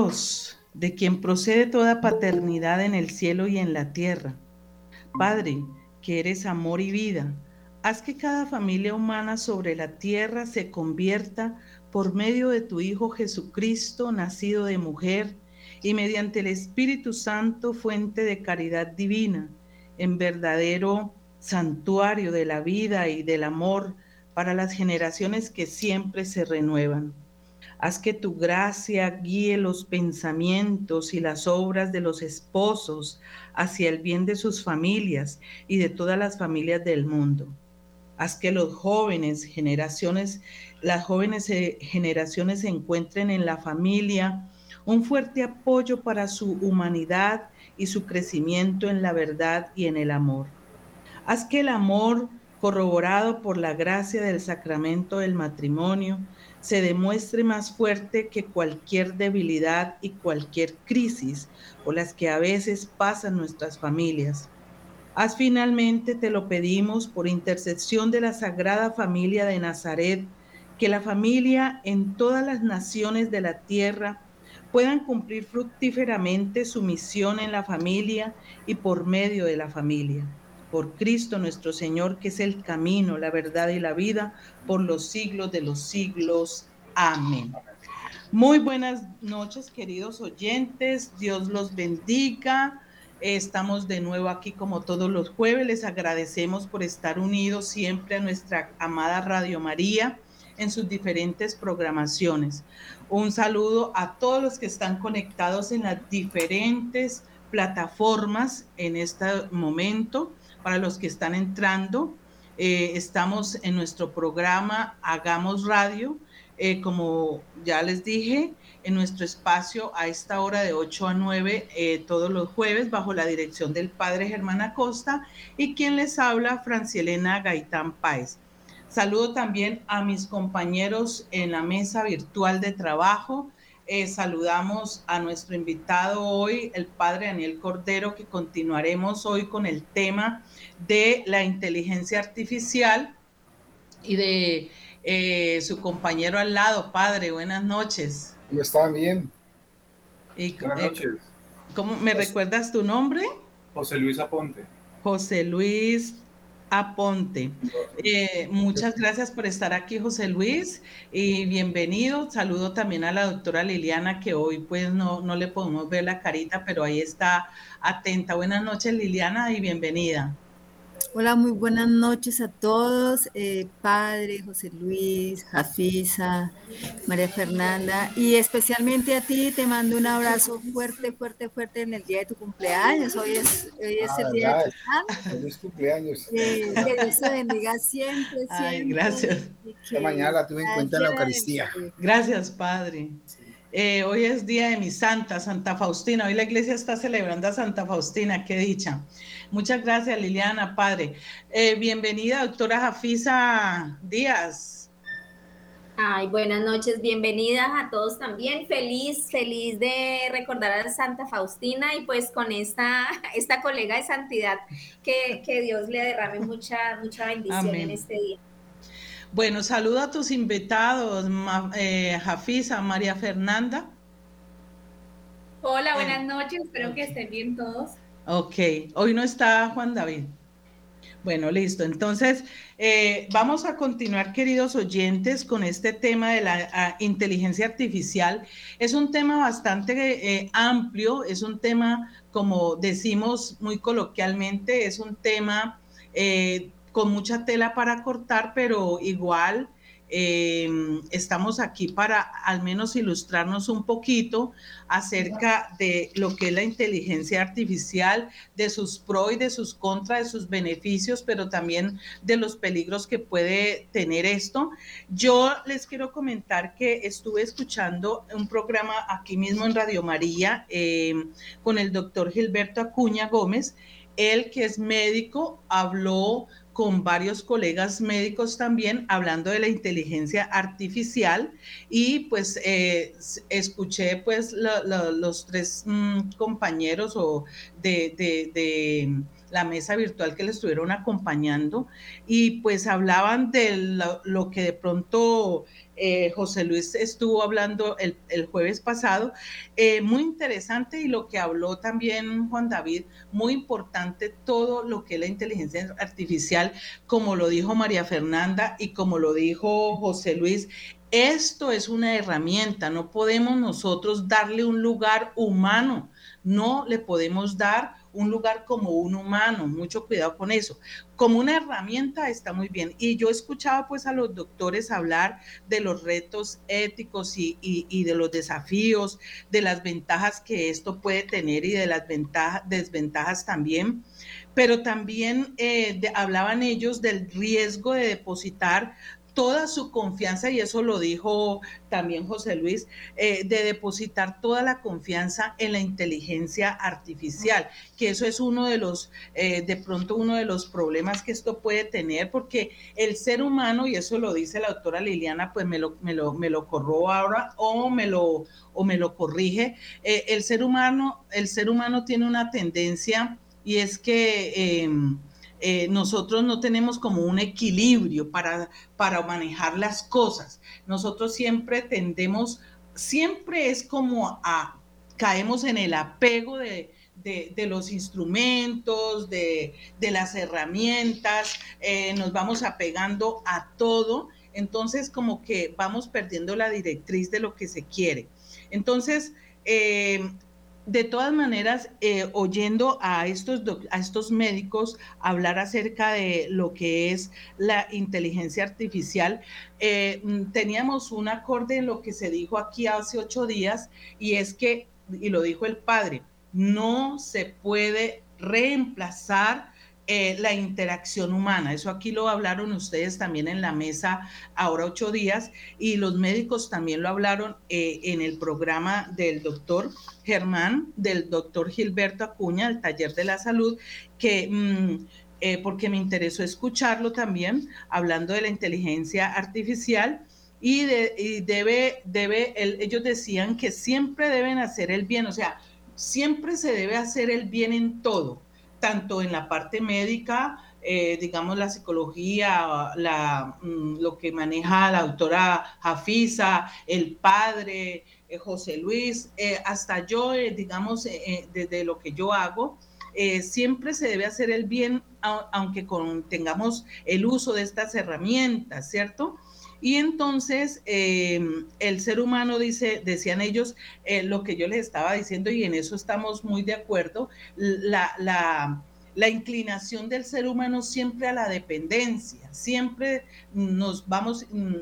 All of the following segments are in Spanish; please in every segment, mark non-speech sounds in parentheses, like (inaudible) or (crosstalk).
Dios, de quien procede toda paternidad en el cielo y en la tierra. Padre, que eres amor y vida, haz que cada familia humana sobre la tierra se convierta por medio de tu Hijo Jesucristo, nacido de mujer, y mediante el Espíritu Santo, fuente de caridad divina, en verdadero santuario de la vida y del amor para las generaciones que siempre se renuevan. Haz que tu gracia guíe los pensamientos y las obras de los esposos hacia el bien de sus familias y de todas las familias del mundo. Haz que los jóvenes generaciones, las jóvenes eh, generaciones encuentren en la familia un fuerte apoyo para su humanidad y su crecimiento en la verdad y en el amor. Haz que el amor, corroborado por la gracia del sacramento del matrimonio, se demuestre más fuerte que cualquier debilidad y cualquier crisis o las que a veces pasan nuestras familias. Haz finalmente, te lo pedimos, por intercesión de la Sagrada Familia de Nazaret, que la familia en todas las naciones de la tierra puedan cumplir fructíferamente su misión en la familia y por medio de la familia por Cristo nuestro Señor, que es el camino, la verdad y la vida, por los siglos de los siglos. Amén. Muy buenas noches, queridos oyentes. Dios los bendiga. Estamos de nuevo aquí como todos los jueves. Les agradecemos por estar unidos siempre a nuestra amada Radio María en sus diferentes programaciones. Un saludo a todos los que están conectados en las diferentes plataformas en este momento para los que están entrando. Eh, estamos en nuestro programa Hagamos Radio, eh, como ya les dije, en nuestro espacio a esta hora de 8 a 9 eh, todos los jueves bajo la dirección del padre Germán Acosta y quien les habla, Francielena Gaitán Páez. Saludo también a mis compañeros en la mesa virtual de trabajo, eh, saludamos a nuestro invitado hoy, el padre Daniel Cordero, que continuaremos hoy con el tema de la inteligencia artificial y de eh, su compañero al lado. Padre, buenas noches. ¿Cómo están? Bien. buenas eh, noches. ¿Cómo me recuerdas tu nombre? José Luis Aponte. José Luis Aponte. Eh, muchas gracias por estar aquí, José Luis, y bienvenido. Saludo también a la doctora Liliana, que hoy pues no, no le podemos ver la carita, pero ahí está atenta. Buenas noches, Liliana, y bienvenida. Hola, muy buenas noches a todos, eh, padre José Luis, Jafisa, María Fernanda, y especialmente a ti te mando un abrazo fuerte, fuerte, fuerte en el día de tu cumpleaños. Hoy es, hoy es el día de tu Feliz cumpleaños. Eh, que Dios te bendiga siempre, siempre. Ay, gracias. Esta mañana la tuve en cuenta en la Eucaristía. Gracias, Padre. Eh, hoy es día de mi santa, Santa Faustina. Hoy la iglesia está celebrando a Santa Faustina, qué dicha. Muchas gracias, Liliana, padre. Eh, bienvenida, doctora Jafisa Díaz. Ay, buenas noches, bienvenidas a todos también. Feliz, feliz de recordar a Santa Faustina y pues con esta, (laughs) esta colega de santidad que, Dios le derrame mucha, mucha bendición en este día. Bueno, saludo a tus invitados, eh, Jafisa, María Fernanda. Hola, buenas noches, espero que estén bien todos. Ok, hoy no está Juan David. Bueno, listo. Entonces, eh, vamos a continuar, queridos oyentes, con este tema de la inteligencia artificial. Es un tema bastante eh, amplio, es un tema, como decimos muy coloquialmente, es un tema eh, con mucha tela para cortar, pero igual em, estamos aquí para al menos ilustrarnos un poquito acerca de lo que es la inteligencia artificial, de sus pros y de sus contras, de sus beneficios, pero también de los peligros que puede tener esto. Yo les quiero comentar que estuve escuchando un programa aquí mismo en Radio María em, con el doctor Gilberto Acuña Gómez. Él que es médico habló con varios colegas médicos también hablando de la inteligencia artificial. Y pues eh, escuché pues los tres mm, compañeros o de, la mesa virtual que le estuvieron acompañando y pues hablaban de lo, que de pronto eh, José Luis estuvo hablando el, jueves pasado, eh, muy interesante y lo que habló también Juan David, muy importante todo lo que es la inteligencia artificial, como lo dijo María Fernanda y como lo dijo José Luis, esto es una herramienta, no podemos nosotros darle un lugar humano, no le podemos dar un lugar como un humano, mucho cuidado con eso. Como una herramienta está muy bien. Y yo escuchaba pues a los doctores hablar de los retos éticos y, de los desafíos, de las ventajas que esto puede tener y de las ventajas, desventajas también. Pero también eh, hablaban ellos del riesgo de depositar toda su confianza, y eso lo dijo también José Luis, eh, de depositar toda la confianza en la inteligencia artificial, que eso es uno de los, eh, de pronto uno de los problemas que esto puede tener, porque el ser humano, y eso lo dice la doctora Liliana, pues me lo, me lo, me lo ahora o me lo, o me lo corrige, eh, el ser humano, el ser humano tiene una tendencia y es que em, eh, nosotros no tenemos como un equilibrio para, para manejar las cosas. Nosotros siempre tendemos, siempre es como a, caemos en el apego de, los instrumentos, de, las herramientas, eh, nos vamos apegando a todo, entonces como que vamos perdiendo la directriz de lo que se quiere. Entonces, eh, de todas maneras, eh, oyendo a estos, a estos médicos hablar acerca de lo que es la inteligencia artificial, eh, mm, teníamos un acorde en lo que se dijo aquí hace ocho días, y es que, y lo dijo el padre, no se puede reemplazar eh, la interacción humana. Eso aquí lo hablaron ustedes también en la mesa ahora ocho días y los médicos también lo hablaron eh, en el programa del doctor Germán, del doctor Gilberto Acuña, el taller de la salud, que... Mm, eh, porque me interesó escucharlo también, hablando de la inteligencia artificial, y, debe, debe, ellos decían que siempre deben hacer el bien, o sea, siempre se debe hacer el bien en todo, tanto en la parte médica, eh, digamos, la psicología, mm, lo que maneja la doctora Jafisa, el padre, eh, José Luis, eh, hasta yo, digamos, desde lo que yo hago, siempre se debe hacer el bien, aunque con, tengamos el uso de estas herramientas, ¿cierto? Y entonces em, el ser humano dice, decían ellos, eh, lo que yo les estaba diciendo y en eso estamos muy de acuerdo, la, la, inclinación del ser humano siempre a la dependencia, siempre nos vamos, mm,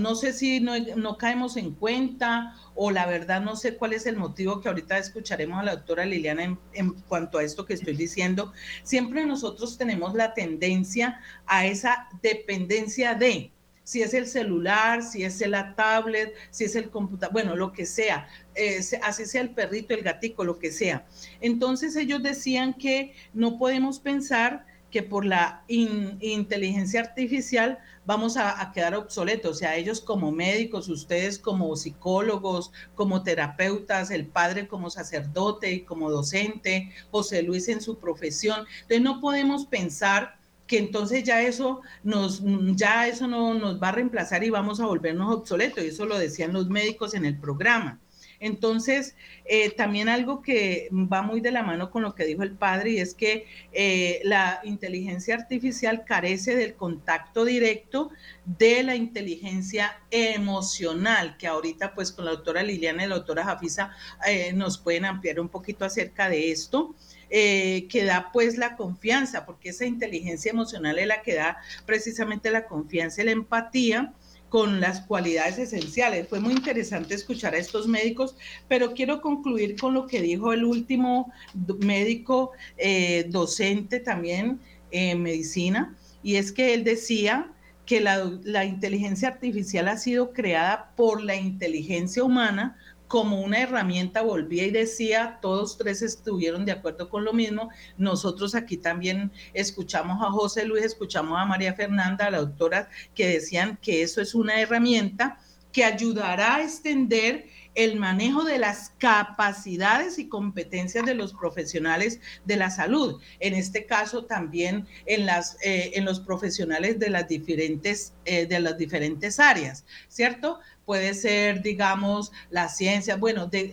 no sé si no, no, caemos en cuenta o la verdad no sé cuál es el motivo que ahorita escucharemos a la doctora Liliana en, cuanto a esto que estoy diciendo. Siempre nosotros tenemos la tendencia a esa dependencia de, si es el celular, si es la tablet, si es el computador, bueno, lo que sea, eh, así sea el perrito, el gatico, lo que sea. Entonces ellos decían que no podemos pensar que por la inteligencia artificial vamos a, a, quedar obsoletos. O sea, ellos como médicos, ustedes como psicólogos, como terapeutas, el padre como sacerdote y como docente, José Luis en su profesión. Entonces no podemos pensar que entonces ya eso nos ya eso no nos va a reemplazar y vamos a volvernos obsoletos y eso lo decían los médicos en el programa. Entonces eh, también algo que va muy de la mano con lo que dijo el padre y es que eh, la inteligencia artificial carece del contacto directo de la inteligencia emocional que ahorita pues con la doctora Liliana y la doctora Jafisa eh, nos pueden ampliar un poquito acerca de esto eh, que da pues la confianza, porque esa inteligencia emocional es la que da precisamente la confianza y la empatía con las cualidades esenciales. Fue muy interesante escuchar a estos médicos, pero quiero concluir con lo que dijo el último médico eh, docente también en medicina, y es que él decía que la inteligencia artificial ha sido creada por la inteligencia humana como una herramienta, volvía y decía, todos tres estuvieron de acuerdo con lo mismo. Nosotros aquí también escuchamos a José Luis, escuchamos a María Fernanda, la doctora, que decían que eso es una herramienta que ayudará a extender el manejo de las capacidades y competencias de los profesionales de la salud. En este caso también en, las, eh, en los profesionales de las diferentes, eh, de las diferentes áreas, ¿cierto? Puede ser, digamos, la ciencia, bueno, de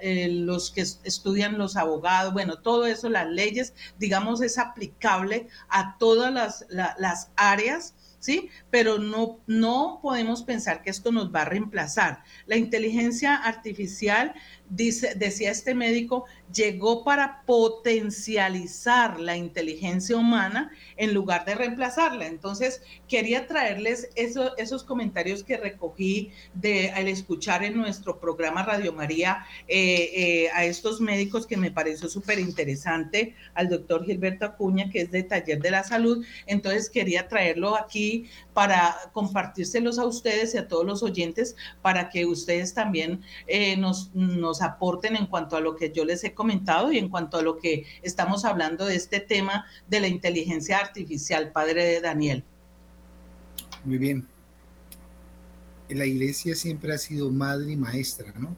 eh, los que estudian los abogados, bueno, todo eso, las leyes, digamos, es aplicable a todas las, las áreas ¿sí? Pero no, no podemos pensar que esto nos va a reemplazar. La inteligencia artificial dice, decía este médico, llegó para potencializar la inteligencia humana en lugar de reemplazarla. Entonces, quería traerles esos comentarios que recogí al escuchar en nuestro programa Radio María eh, eh, a estos médicos que me pareció súper interesante, al doctor Gilberto Acuña, que es de Taller de la Salud. Entonces, quería traerlo aquí para compartírselos a ustedes y a todos los oyentes para que ustedes también eh, nos, nos aporten en cuanto a lo que yo les he comentado y en cuanto a lo que estamos hablando de este tema de la inteligencia artificial, padre de Daniel. Muy bien. La iglesia siempre ha sido madre y maestra, ¿no?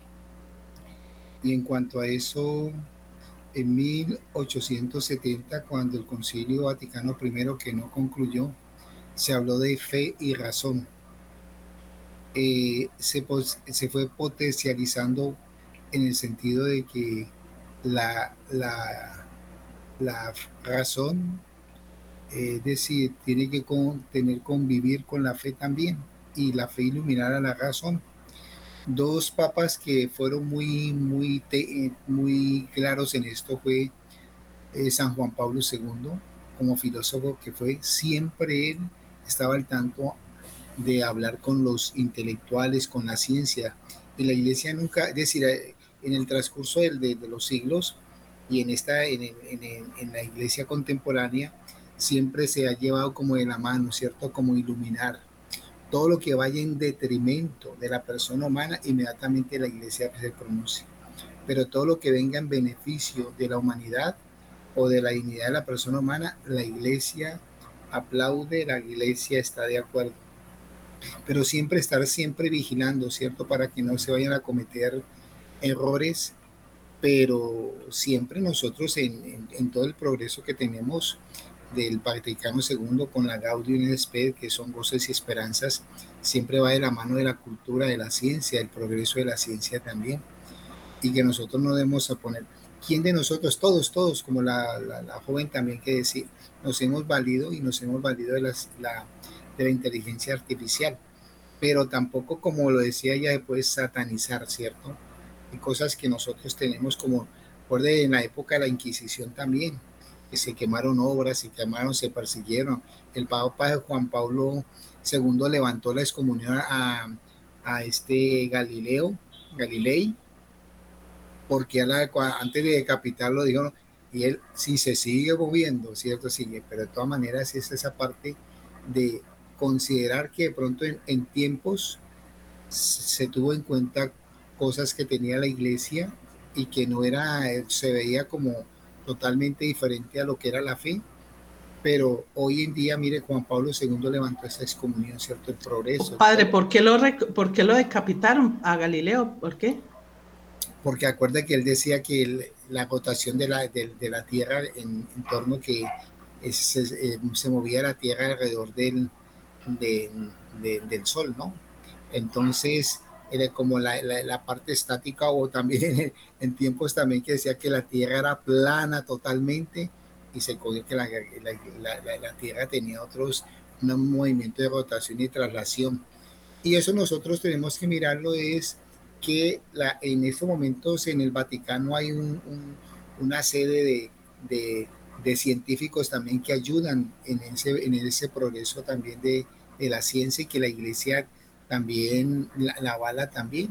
Y en cuanto a eso, en 1870, cuando el Concilio Vaticano I, que no concluyó, se habló de fe y razón. Eh, se, se, fue potencializando en el sentido de que la, la, la razón, eh, es decir, tiene que tener convivir con la fe también y la fe iluminar a la razón. Dos papas que fueron muy, muy, muy claros en esto fue eh, San Juan Pablo II, como filósofo que fue siempre él estaba al tanto de hablar con los intelectuales, con la ciencia. Y la iglesia nunca, es decir, eh, en el transcurso de, los siglos y en, esta, en, en, la iglesia contemporánea, siempre se ha llevado como de la mano, ¿cierto? Como iluminar. Todo lo que vaya en detrimento de la persona humana, inmediatamente la iglesia se pronuncia. Pero todo lo que venga en beneficio de la humanidad o de la dignidad de la persona humana, la iglesia aplaude, la iglesia está de acuerdo. Pero siempre estar siempre vigilando, ¿cierto? Para que no se vayan a cometer errores, pero siempre nosotros en, todo el progreso que tenemos del Vaticano II con la Gaudium et Spes, que son goces y esperanzas, siempre va de la mano de la cultura, de la ciencia, el progreso de la ciencia también, y que nosotros no debemos a poner, ¿quién de nosotros, todos, todos, como la, la joven también que decía, nos hemos valido y nos hemos valido de, la, de la inteligencia artificial, pero tampoco, como lo decía ella, después satanizar, ¿cierto? Hay cosas que nosotros tenemos como, por en la época de la Inquisición también, que se quemaron obras, se quemaron, se persiguieron. El Papa Juan Pablo II levantó la excomunión a, a este Galileo, Galilei, porque antes de decapitarlo dijo, y él, si se sigue moviendo, ¿cierto? Sigue, pero de todas maneras es esa parte de considerar que de pronto en, tiempos se tuvo en cuenta cosas que tenía la iglesia y que no era, se veía como totalmente diferente a lo que era la fe, pero hoy en día, mire, Juan Pablo II levantó esa excomunión, ¿cierto? El progreso. Padre, ¿por qué lo, por qué lo decapitaron a Galileo? ¿Por qué? porque acuerda que él decía que la rotación de la, de, la Tierra en, torno que se, eh, se, movía la Tierra alrededor del, del Sol, ¿no? Entonces, como la, la, parte estática o también en, tiempos también que decía que la Tierra era plana totalmente y se cogió que la, la, Tierra tenía otros, un movimiento de rotación y traslación. Y eso nosotros tenemos que mirarlo es que la, en estos momentos en el Vaticano hay una sede de, científicos también que ayudan en ese, en ese progreso también de, la ciencia y que la iglesia también la, avala también.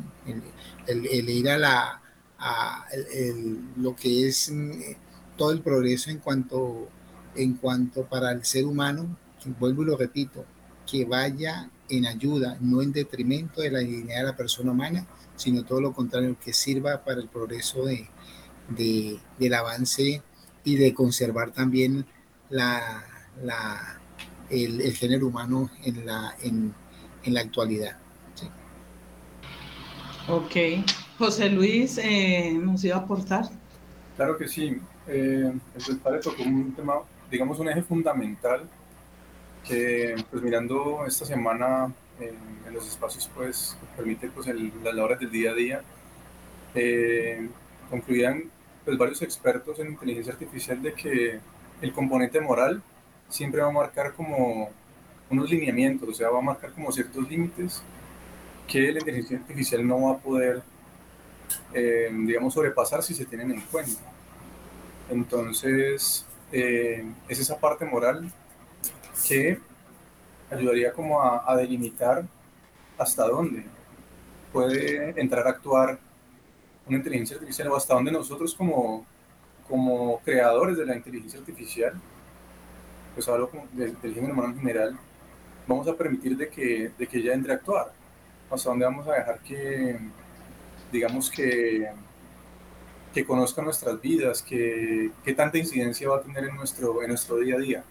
El, ir a, la, lo que es mm, todo el progreso en cuanto, en cuanto para el ser humano, vuelvo y lo repito, que vaya en ayuda, no en detrimento de la dignidad de la persona humana, sino todo lo contrario, que sirva para el progreso de, del avance y de conservar también la, el, género humano en la, en, la actualidad. Ok. José Luis, eh, ¿nos iba a aportar? Claro que sí. Eh, el padre tocó un tema, digamos, un eje fundamental que, pues mirando esta semana en, los espacios, pues, permite, pues, las labores del día a día, eh, concluían, pues, varios expertos en inteligencia artificial de que el componente moral siempre va a marcar como unos lineamientos, o sea, va a marcar como ciertos límites que la inteligencia artificial no va a poder, eh, digamos, sobrepasar si se tienen en cuenta. Entonces, eh, es esa parte moral que ayudaría como a, delimitar hasta dónde puede entrar a actuar una inteligencia artificial o hasta dónde nosotros como, como creadores de la inteligencia artificial, pues hablo del género humano en general, vamos a permitir de que, de que ella entre a actuar, hasta dónde vamos a dejar que, digamos que, que conozca nuestras vidas, que, qué tanta incidencia va a tener en nuestro, en nuestro día a día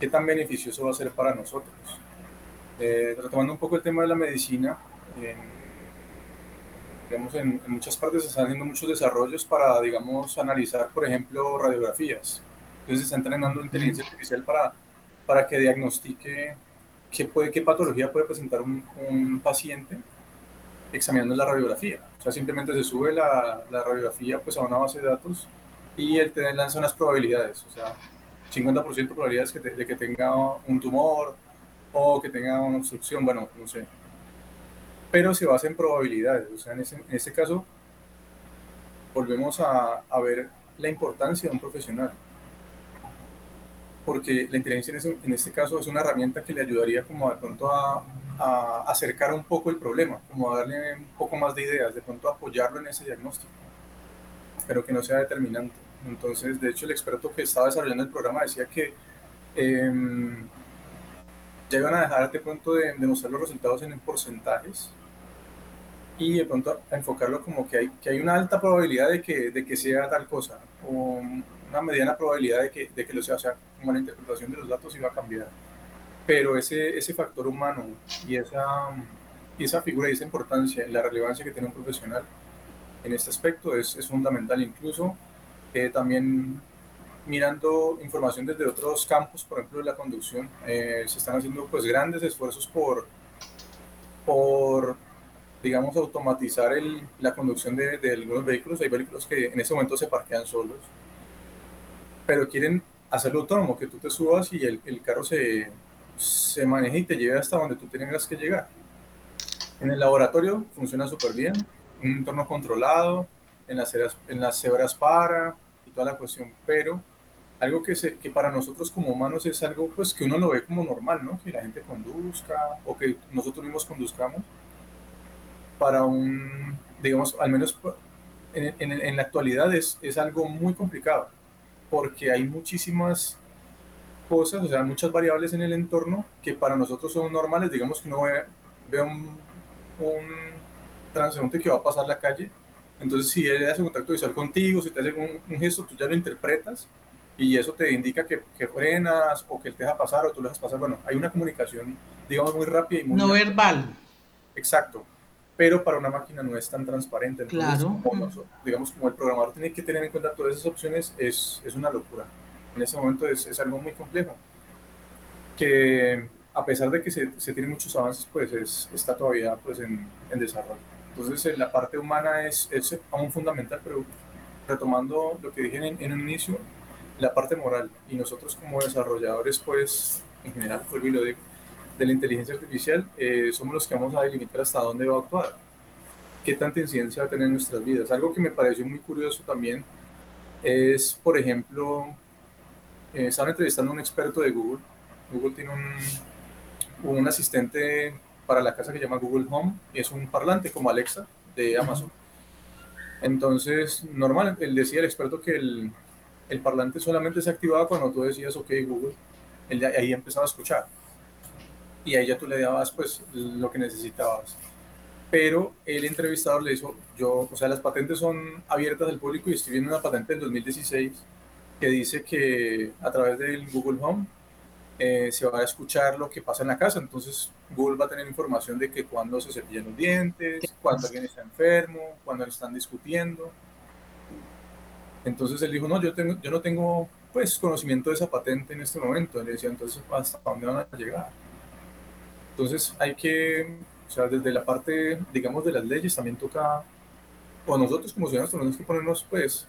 qué tan beneficioso va a ser para nosotros. Eh, retomando un poco el tema de la medicina, digamos, en, muchas partes se están haciendo muchos desarrollos para, digamos, analizar, por ejemplo, radiografías. Entonces se está entrenando inteligencia artificial para, para que diagnostique qué, puede, qué patología puede presentar un, un paciente examinando la radiografía. O sea, simplemente se sube la, la, radiografía pues, a una base de datos y él te lanza unas probabilidades. O sea, 50% de probabilidades de que tenga un tumor o que tenga una obstrucción, bueno, no sé. Pero se basa en probabilidades, o sea, en ese, en caso volvemos a, a, ver la importancia de un profesional. Porque la inteligencia en, ese, este caso es una herramienta que le ayudaría como de pronto a, acercar un poco el problema, como a darle un poco más de ideas, de pronto apoyarlo en ese diagnóstico, pero que no sea determinante. Entonces, de hecho, el experto que estaba desarrollando el programa decía que em, ya iban a dejar de pronto de, mostrar los resultados en porcentajes y de pronto a enfocarlo como que hay, que hay una alta probabilidad de que, de que sea tal cosa o una mediana probabilidad de que, de que lo sea, o sea, como la interpretación de los datos iba a cambiar. Pero ese, ese factor humano y esa, y esa figura y esa importancia, la relevancia que tiene un profesional en este aspecto es, es fundamental. Incluso también mirando información desde otros campos, por ejemplo, de la conducción, eh, se están haciendo pues grandes esfuerzos por, por digamos, automatizar el, la conducción de, de, algunos vehículos. Hay vehículos que en ese momento se parquean solos, pero quieren hacerlo autónomo, que tú te subas y el, el carro se, se maneje y te lleve hasta donde tú tengas que llegar. En el laboratorio funciona súper bien, un entorno controlado, en las, en las cebras para, toda la cuestión, pero algo que, se, que para nosotros como humanos es algo pues que uno lo ve como normal, ¿no? Que la gente conduzca o que nosotros mismos conduzcamos para un, digamos, al menos en, en, en la actualidad es, es, algo muy complicado porque hay muchísimas cosas, o sea, muchas variables en el entorno que para nosotros son normales, digamos que uno ve, ve un, un transeúnte que va a pasar la calle entonces, si él hace contacto visual contigo, si te hace un, gesto, tú ya lo interpretas y eso te indica que, que, frenas o que él te deja pasar o tú le dejas pasar. Bueno, hay una comunicación, digamos, muy rápida y muy... No verbal. Exacto. Pero para una máquina no es tan transparente. claro. digamos, como el programador tiene que tener en cuenta todas esas opciones, es, es una locura. En ese momento es, es, algo muy complejo. Que a pesar de que se, se tienen muchos avances, pues es, está todavía pues, en, en desarrollo. Entonces la parte humana es, es aún fundamental, pero retomando lo que dije en, en un inicio, la parte moral y nosotros como desarrolladores, pues en general, por lo de, de la inteligencia artificial, eh, somos los que vamos a delimitar hasta dónde va a actuar, qué tanta incidencia va a tener en nuestras vidas. Algo que me pareció muy curioso también es, por ejemplo, eh, estaban entrevistando a un experto de Google. Google tiene un, un asistente para la casa que se llama Google Home y es un parlante como Alexa de Amazon. Entonces, normal, él decía el experto que el, el parlante solamente se activaba cuando tú decías, ok, Google, él ahí empezaba a escuchar. Y ahí ya tú le dabas pues lo que necesitabas. Pero el entrevistador le dijo, yo, o sea, las patentes son abiertas al público y estoy viendo una patente del 2016 que dice que a través del Google Home eh, se va a escuchar lo que pasa en la casa. Entonces Google va a tener información de que cuando se cepillan los dientes, cuando alguien está enfermo, cuando están discutiendo. Entonces él dijo, no, yo, tengo, yo no tengo pues conocimiento de esa patente en este momento. Le decía, entonces, ¿hasta dónde van a llegar? Entonces hay que, o sea, desde la parte, digamos, de las leyes también toca, o nosotros como ciudadanos tenemos que ponernos pues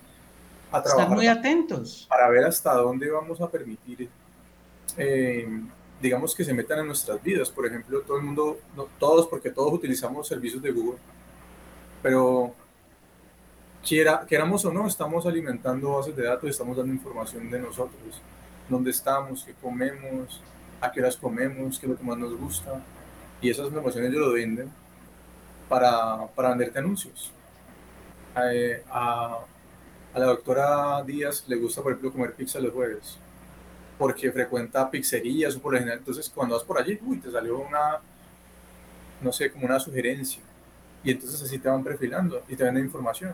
a trabajar. Estar muy atentos. Para ver hasta dónde vamos a permitir eh, digamos, que se metan en nuestras vidas. Por ejemplo, todo el mundo, no todos, porque todos utilizamos servicios de Google, pero quiera, queramos o no, estamos alimentando bases de datos estamos dando información de nosotros, dónde estamos, qué comemos, a qué horas comemos, qué es lo que más nos gusta. Y esas informaciones ellos lo venden para, para venderte anuncios. A, a la doctora Díaz le gusta, por ejemplo, comer pizza los jueves porque frecuenta pizzerías o por lo general. Entonces, cuando vas por allí, uy, te salió una, no sé, como una sugerencia. Y entonces así te van perfilando y te venden información.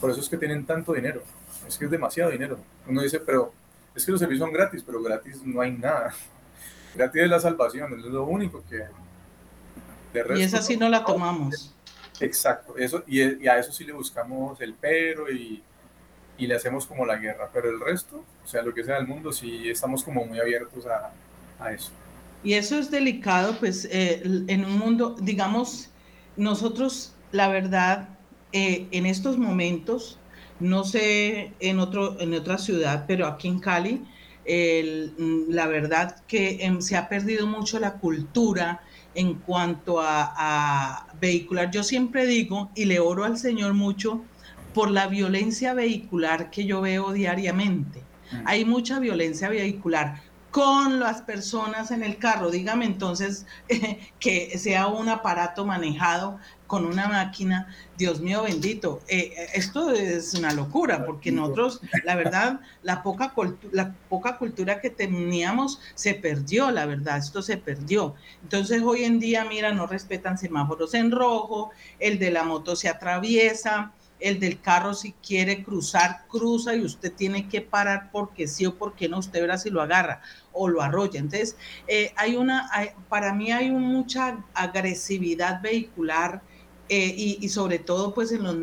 Por eso es que tienen tanto dinero. Es que es demasiado dinero. Uno dice, pero es que los servicios son gratis, pero gratis no hay nada. (laughs) Gratis es la salvación, es lo único que... y esa sí no la tomamos. Exacto, eso, y, y a eso sí le buscamos el pero y y le hacemos como la guerra, pero el resto, o sea, lo que sea del mundo, sí estamos como muy abiertos a, a eso. Y eso es delicado, pues eh, en un mundo, digamos, nosotros, la verdad, eh, en estos momentos, no sé en, otro, en otra ciudad, pero aquí en Cali, la verdad que em, se ha perdido mucho la cultura en cuanto a, a vehicular. Yo siempre digo, y le oro al Señor mucho, por la violencia vehicular que yo veo diariamente. Mm. Hay mucha violencia vehicular con las personas en el carro. Dígame entonces (laughs) que sea un aparato manejado con una máquina, Dios mío bendito, eh, esto es una locura, porque nosotros, la verdad, la poca, la poca cultura que teníamos se perdió, la verdad, esto se perdió. Entonces hoy en día, mira, no respetan semáforos en rojo, el de la moto se atraviesa, el del carro si quiere cruzar, cruza y usted tiene que parar porque sí o porque no, usted verá si lo agarra o lo arrolla. Entonces, eh, hay una, para mí hay mucha agresividad vehicular. Eh, y, sobre todo pues en las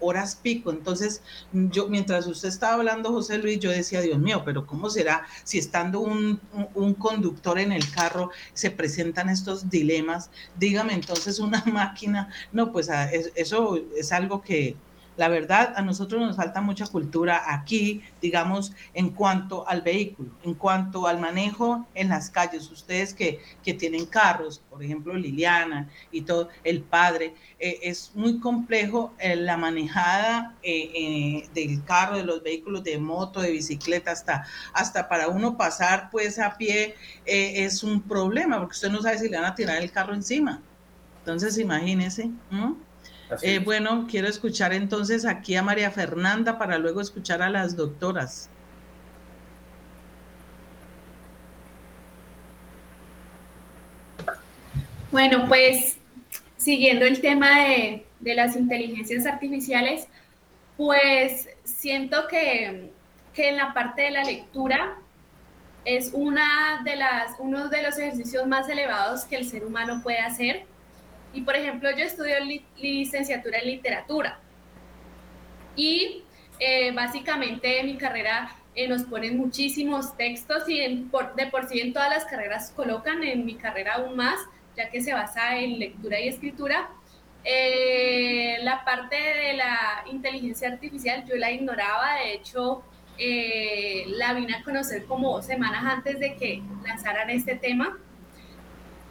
horas pico. Entonces, yo mientras usted estaba hablando, José Luis, yo decía, Dios mío, pero ¿cómo será si estando un, un conductor en el carro se presentan estos dilemas? Dígame entonces una (laughs) máquina, no, pues ah, eso es algo que, la verdad, a nosotros nos falta mucha cultura aquí, digamos, en cuanto al vehículo, en cuanto al manejo en las calles. Ustedes que, que tienen carros, por ejemplo, Liliana y todo, el padre, eh, es muy complejo eh, la manejada eh, del carro, de los vehículos, de moto, de bicicleta, hasta, hasta para uno pasar pues a pie es un problema, porque usted no sabe si le van a tirar el carro encima. Entonces, imagínese. Eh, bueno, quiero escuchar entonces aquí a María Fernanda para luego escuchar a las doctoras. Bueno, pues siguiendo el tema de, las inteligencias artificiales, pues siento que, que, en la parte de la lectura es una de las, uno de los ejercicios más elevados que el ser humano puede hacer y por ejemplo, yo estudio licenciatura en literatura. Y eh, básicamente en mi carrera eh, nos ponen muchísimos textos y de por sí en todas las carreras colocan, en mi carrera aún más, ya que se basa en lectura y escritura. Eh, la parte de la inteligencia artificial yo la ignoraba, de hecho la vine a conocer como semanas antes de que lanzaran este tema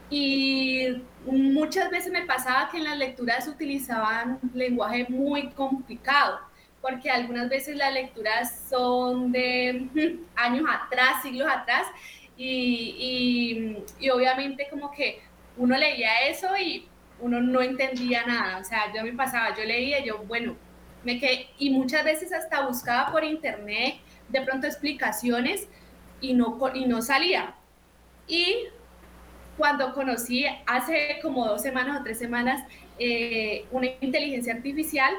y muchas veces me pasaba que en las lecturas utilizaban lenguaje muy complicado, porque algunas veces las lecturas son de (laughs) años atrás, siglos atrás, y, y, obviamente como que uno leía eso y uno no entendía nada, o sea, yo me pasaba, yo leía, yo, bueno, me quedé, y muchas veces hasta buscaba por internet de pronto explicaciones y no, y no salía. Y cuando conocí hace como dos semanas o tres semanas eh, una inteligencia artificial,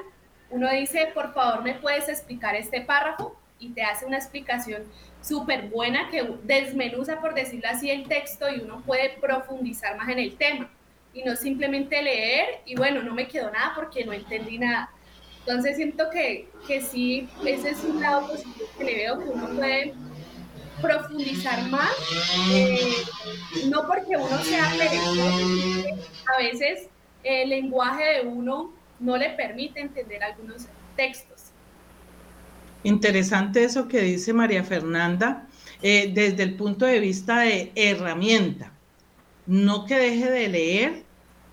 uno dice, por favor, ¿me puedes explicar este párrafo? y te hace una explicación súper buena que desmenuza, por decirlo así, el texto y uno puede profundizar más en el tema y no simplemente leer y bueno, no me quedó nada porque no entendí nada. Entonces siento que, que sí, ese es un lado positivo que le veo, que uno puede profundizar más, eh, no porque uno sea perezoso, a veces el lenguaje de uno no le permite entender algunos textos. Interesante eso que dice María Fernanda, eh, desde el punto de vista de herramienta. No que deje de leer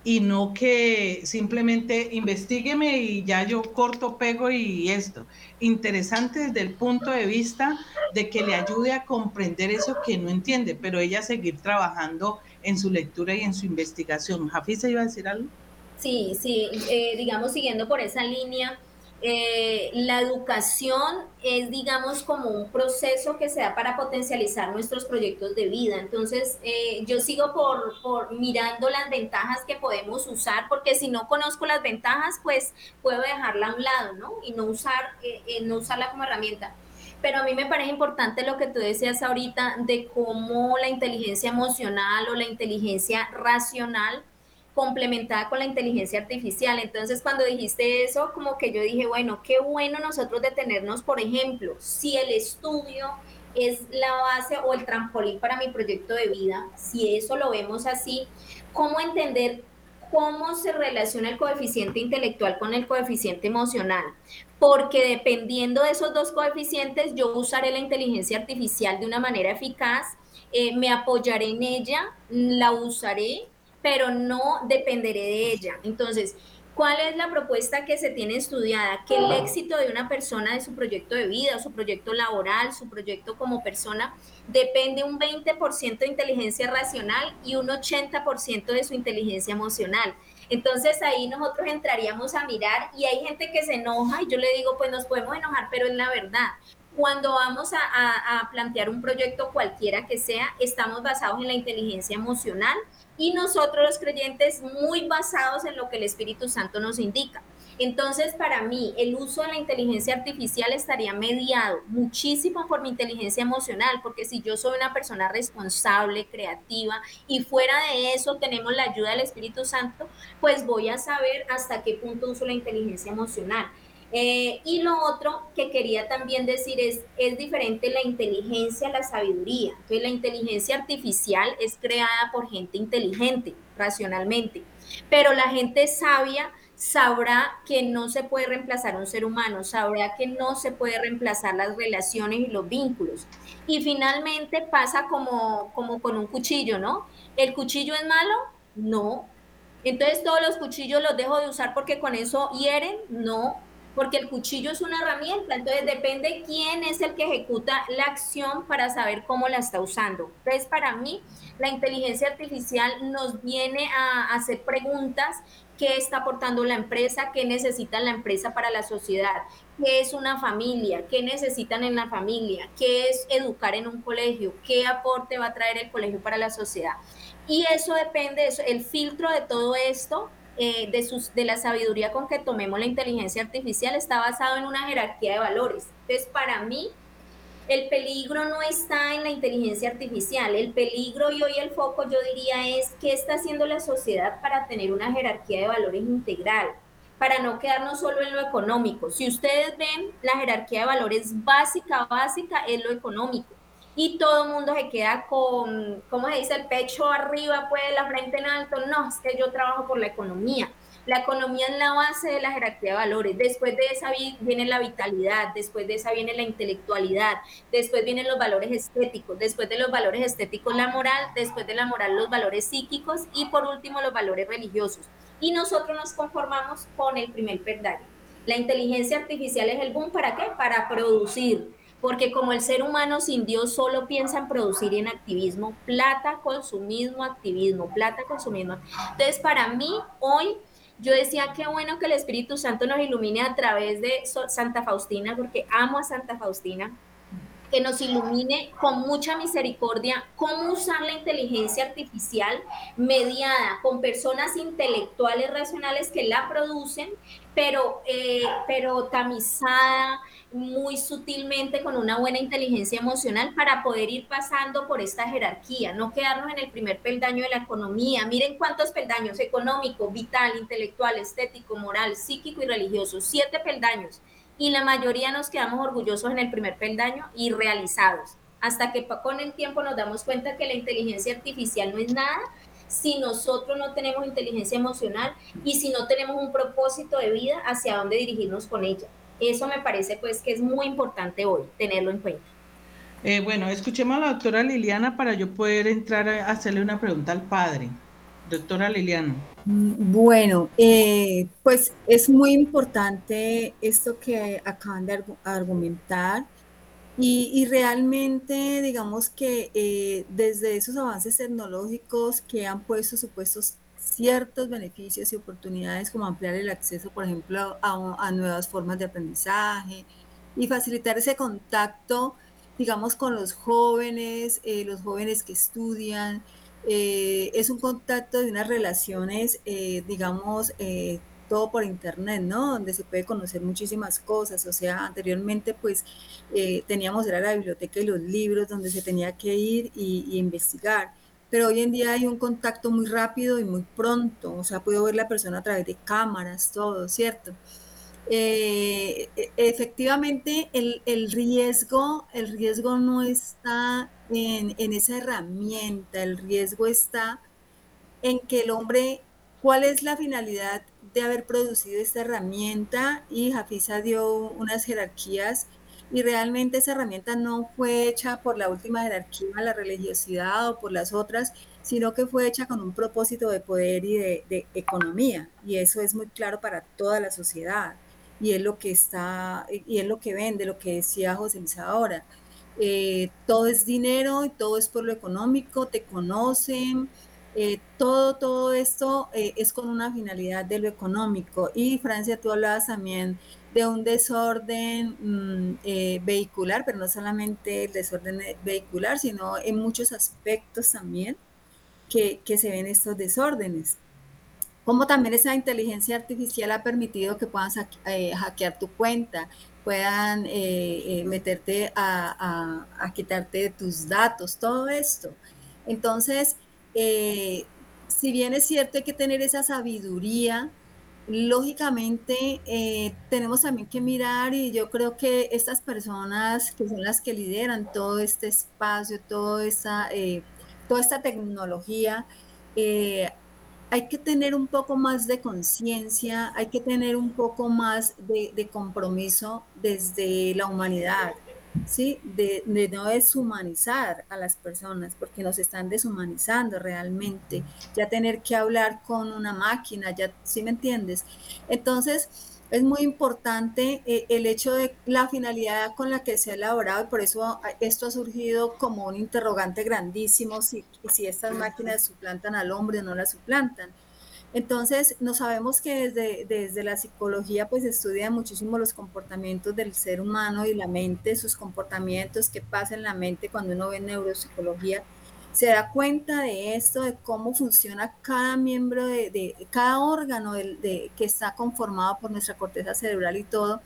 y no que simplemente investigueme y ya yo corto, pego y esto. Interesante desde el punto de vista de que le ayude a comprender eso que no entiende, pero ella seguir trabajando en su lectura y en su investigación. ¿Jafisa iba a decir algo? Sí, sí, eh, digamos, siguiendo por esa línea, eh, la educación es, digamos, como un proceso que se da para potencializar nuestros proyectos de vida. Entonces, eh, yo sigo por, mirando las ventajas que podemos usar, porque si no conozco las ventajas, pues puedo dejarla a un lado, ¿no? Y no, usar, eh, no usarla como herramienta. Pero a mí me parece importante lo que tú decías ahorita de cómo la inteligencia emocional o la inteligencia racional complementada con la inteligencia artificial. Entonces, cuando dijiste eso, como que yo dije, bueno, qué bueno nosotros detenernos, por ejemplo, si el estudio es la base o el trampolín para mi proyecto de vida, si eso lo vemos así, ¿cómo entender cómo se relaciona el coeficiente intelectual con el coeficiente emocional? Porque dependiendo de esos dos coeficientes, yo usaré la inteligencia artificial de una manera eficaz, eh, me apoyaré en ella, la usaré pero no dependeré de ella. Entonces, ¿cuál es la propuesta que se tiene estudiada? Que el éxito de una persona, de su proyecto de vida, su proyecto laboral, su proyecto como persona, depende un 20% de inteligencia racional y un 80% de su inteligencia emocional. Entonces ahí nosotros entraríamos a mirar y hay gente que se enoja y yo le digo, pues nos podemos enojar, pero es la verdad. Cuando vamos a, a plantear un proyecto cualquiera que sea, estamos basados en la inteligencia emocional y nosotros los creyentes muy basados en lo que el Espíritu Santo nos indica. Entonces, para mí, el uso de la inteligencia artificial estaría mediado muchísimo por mi inteligencia emocional, porque si yo soy una persona responsable, creativa, y fuera de eso tenemos la ayuda del Espíritu Santo, pues voy a saber hasta qué punto uso la inteligencia emocional. Eh, y lo otro que quería también decir es, es diferente la inteligencia a la sabiduría. Entonces, la inteligencia artificial es creada por gente inteligente, racionalmente, pero la gente sabia sabrá que no se puede reemplazar un ser humano, sabrá que no se puede reemplazar las relaciones y los vínculos. Y finalmente pasa como, como con un cuchillo, ¿no? ¿El cuchillo es malo? No. Entonces todos los cuchillos los dejo de usar porque con eso hieren? No porque el cuchillo es una herramienta, entonces depende quién es el que ejecuta la acción para saber cómo la está usando. Entonces, para mí, la inteligencia artificial nos viene a hacer preguntas. Qué está aportando la empresa, qué necesita la empresa para la sociedad, qué es una familia, qué necesitan en la familia, qué es educar en un colegio, qué aporte va a traer el colegio para la sociedad. Y eso depende, el filtro de todo esto eh, de, sus, de la sabiduría con que tomemos la inteligencia artificial está basado en una jerarquía de valores. Entonces, para mí, el peligro no está en la inteligencia artificial. El peligro y hoy el foco, yo diría, es qué está haciendo la sociedad para tener una jerarquía de valores integral, para no quedarnos solo en lo económico. Si ustedes ven, la jerarquía de valores básica, básica es lo económico y todo el mundo se queda con, ¿cómo se dice? El pecho arriba, pues la frente en alto. No, es que yo trabajo por la economía. La economía es la base de la jerarquía de valores. Después de esa viene la vitalidad, después de esa viene la intelectualidad, después vienen los valores estéticos, después de los valores estéticos la moral, después de la moral los valores psíquicos y por último los valores religiosos. Y nosotros nos conformamos con el primer perdario. La inteligencia artificial es el boom, ¿para qué? Para producir, porque como el ser humano sin Dios solo piensa en producir y en activismo, plata, consumismo, activismo, plata, consumismo. Entonces, para mí, hoy, yo decía, qué bueno que el Espíritu Santo nos ilumine a través de Santa Faustina, porque amo a Santa Faustina, que nos ilumine con mucha misericordia cómo usar la inteligencia artificial mediada con personas intelectuales racionales que la producen, pero, eh, pero tamizada muy sutilmente con una buena inteligencia emocional para poder ir pasando por esta jerarquía, no quedarnos en el primer peldaño de la economía. Miren cuántos peldaños, económico, vital, intelectual, estético, moral, psíquico y religioso, siete peldaños y la mayoría nos quedamos orgullosos en el primer peldaño y realizados, hasta que con el tiempo nos damos cuenta que la inteligencia artificial no es nada si nosotros no tenemos inteligencia emocional y si no tenemos un propósito de vida hacia dónde dirigirnos con ella. Eso me parece pues que es muy importante hoy tenerlo en cuenta. Eh, bueno, escuchemos a la doctora Liliana para yo poder entrar a hacerle una pregunta al padre. Doctora Liliana. Bueno, eh, pues es muy importante esto que acaban de argumentar y, realmente digamos que eh, desde esos avances tecnológicos que han puesto supuestos ciertos beneficios y oportunidades como ampliar el acceso, por ejemplo, a, nuevas formas de aprendizaje y facilitar ese contacto, digamos, con los jóvenes, eh, los jóvenes que estudian, eh, es un contacto de unas relaciones, eh, digamos, eh, todo por internet, ¿no? Donde se puede conocer muchísimas cosas. O sea, anteriormente pues teníamos era la biblioteca y los libros donde se tenía que ir y, investigar. Pero hoy en día hay un contacto muy rápido y muy pronto. O sea, puedo ver la persona a través de cámaras, todo, ¿cierto? E, efectivamente, el, el, riesgo, el riesgo no está en, esa herramienta. El riesgo está en que el hombre, ¿cuál es la finalidad de haber producido esta herramienta? Y Jafisa dio unas jerarquías y realmente esa herramienta no fue hecha por la última jerarquía, la religiosidad o por las otras, sino que fue hecha con un propósito de poder y de, economía. Y eso es muy claro para toda la sociedad. Y es lo que está, y es lo que vende, lo que decía José Luis ahora. Eh, todo es dinero y todo es por lo económico, te conocen, eh, todo, todo esto eh, es con una finalidad de lo económico. Y Francia, tú hablabas también de un desorden mm, vehicular, pero no solamente el desorden vehicular, sino en muchos aspectos también que, que se ven estos desórdenes. Como también esa inteligencia artificial ha permitido que puedan hackear tu cuenta, puedan eh, eh, meterte a, quitarte tus datos, todo esto. Entonces, eh, si bien es cierto hay que tener esa sabiduría, lógicamente tenemos también que mirar y yo creo que estas personas que son las que lideran todo este espacio, toda esta, toda esta tecnología, hay que tener un poco más de conciencia, hay que tener un poco más de, compromiso desde la humanidad, ¿sí? De, no deshumanizar a las personas, porque nos están deshumanizando realmente, ya tener que hablar con una máquina, ya, ¿sí me entiendes? Entonces, es muy importante eh, el hecho de la finalidad con la que se ha elaborado y por eso esto ha surgido como un interrogante grandísimo si, si estas máquinas suplantan al hombre o no la suplantan. Entonces, no sabemos que desde, desde la psicología pues estudia muchísimo los comportamientos del ser humano y la mente, sus comportamientos, qué pasa en la mente cuando uno ve neuropsicología se da cuenta de esto, de cómo funciona cada miembro, de, cada órgano de, que está conformado por nuestra corteza cerebral y todo.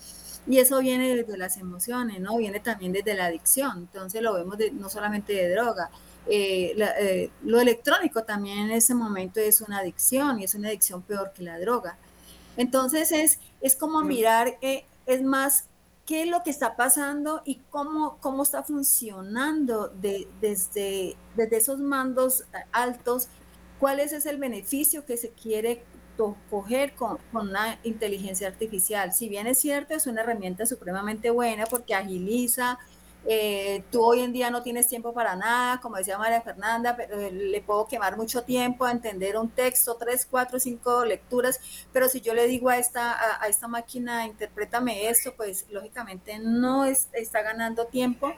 Y eso viene desde las emociones, ¿no? Viene también desde la adicción. Entonces lo vemos no solamente de droga. Eh, eh, lo electrónico también en ese momento es una adicción y es una adicción peor que la droga. Entonces es, es como mirar, eh, es más qué es lo que está pasando y cómo, cómo está funcionando desde, desde esos mandos altos, cuál es el beneficio que se quiere coger con, con una inteligencia artificial. Si bien es cierto, es una herramienta supremamente buena porque agiliza, eh, tú hoy en día no tienes tiempo para nada, como decía María Fernanda, pero eh, le puedo quemar mucho tiempo a entender un texto, tres, cuatro, cinco lecturas, pero si yo le digo a esta, a, esta máquina, interprétame esto, pues lógicamente no está ganando tiempo,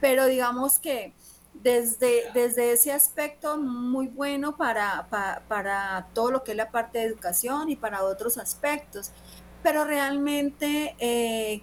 pero digamos que desde, desde ese aspecto muy bueno para, para, todo lo que es la parte de educación y para otros aspectos, pero realmente... Eh,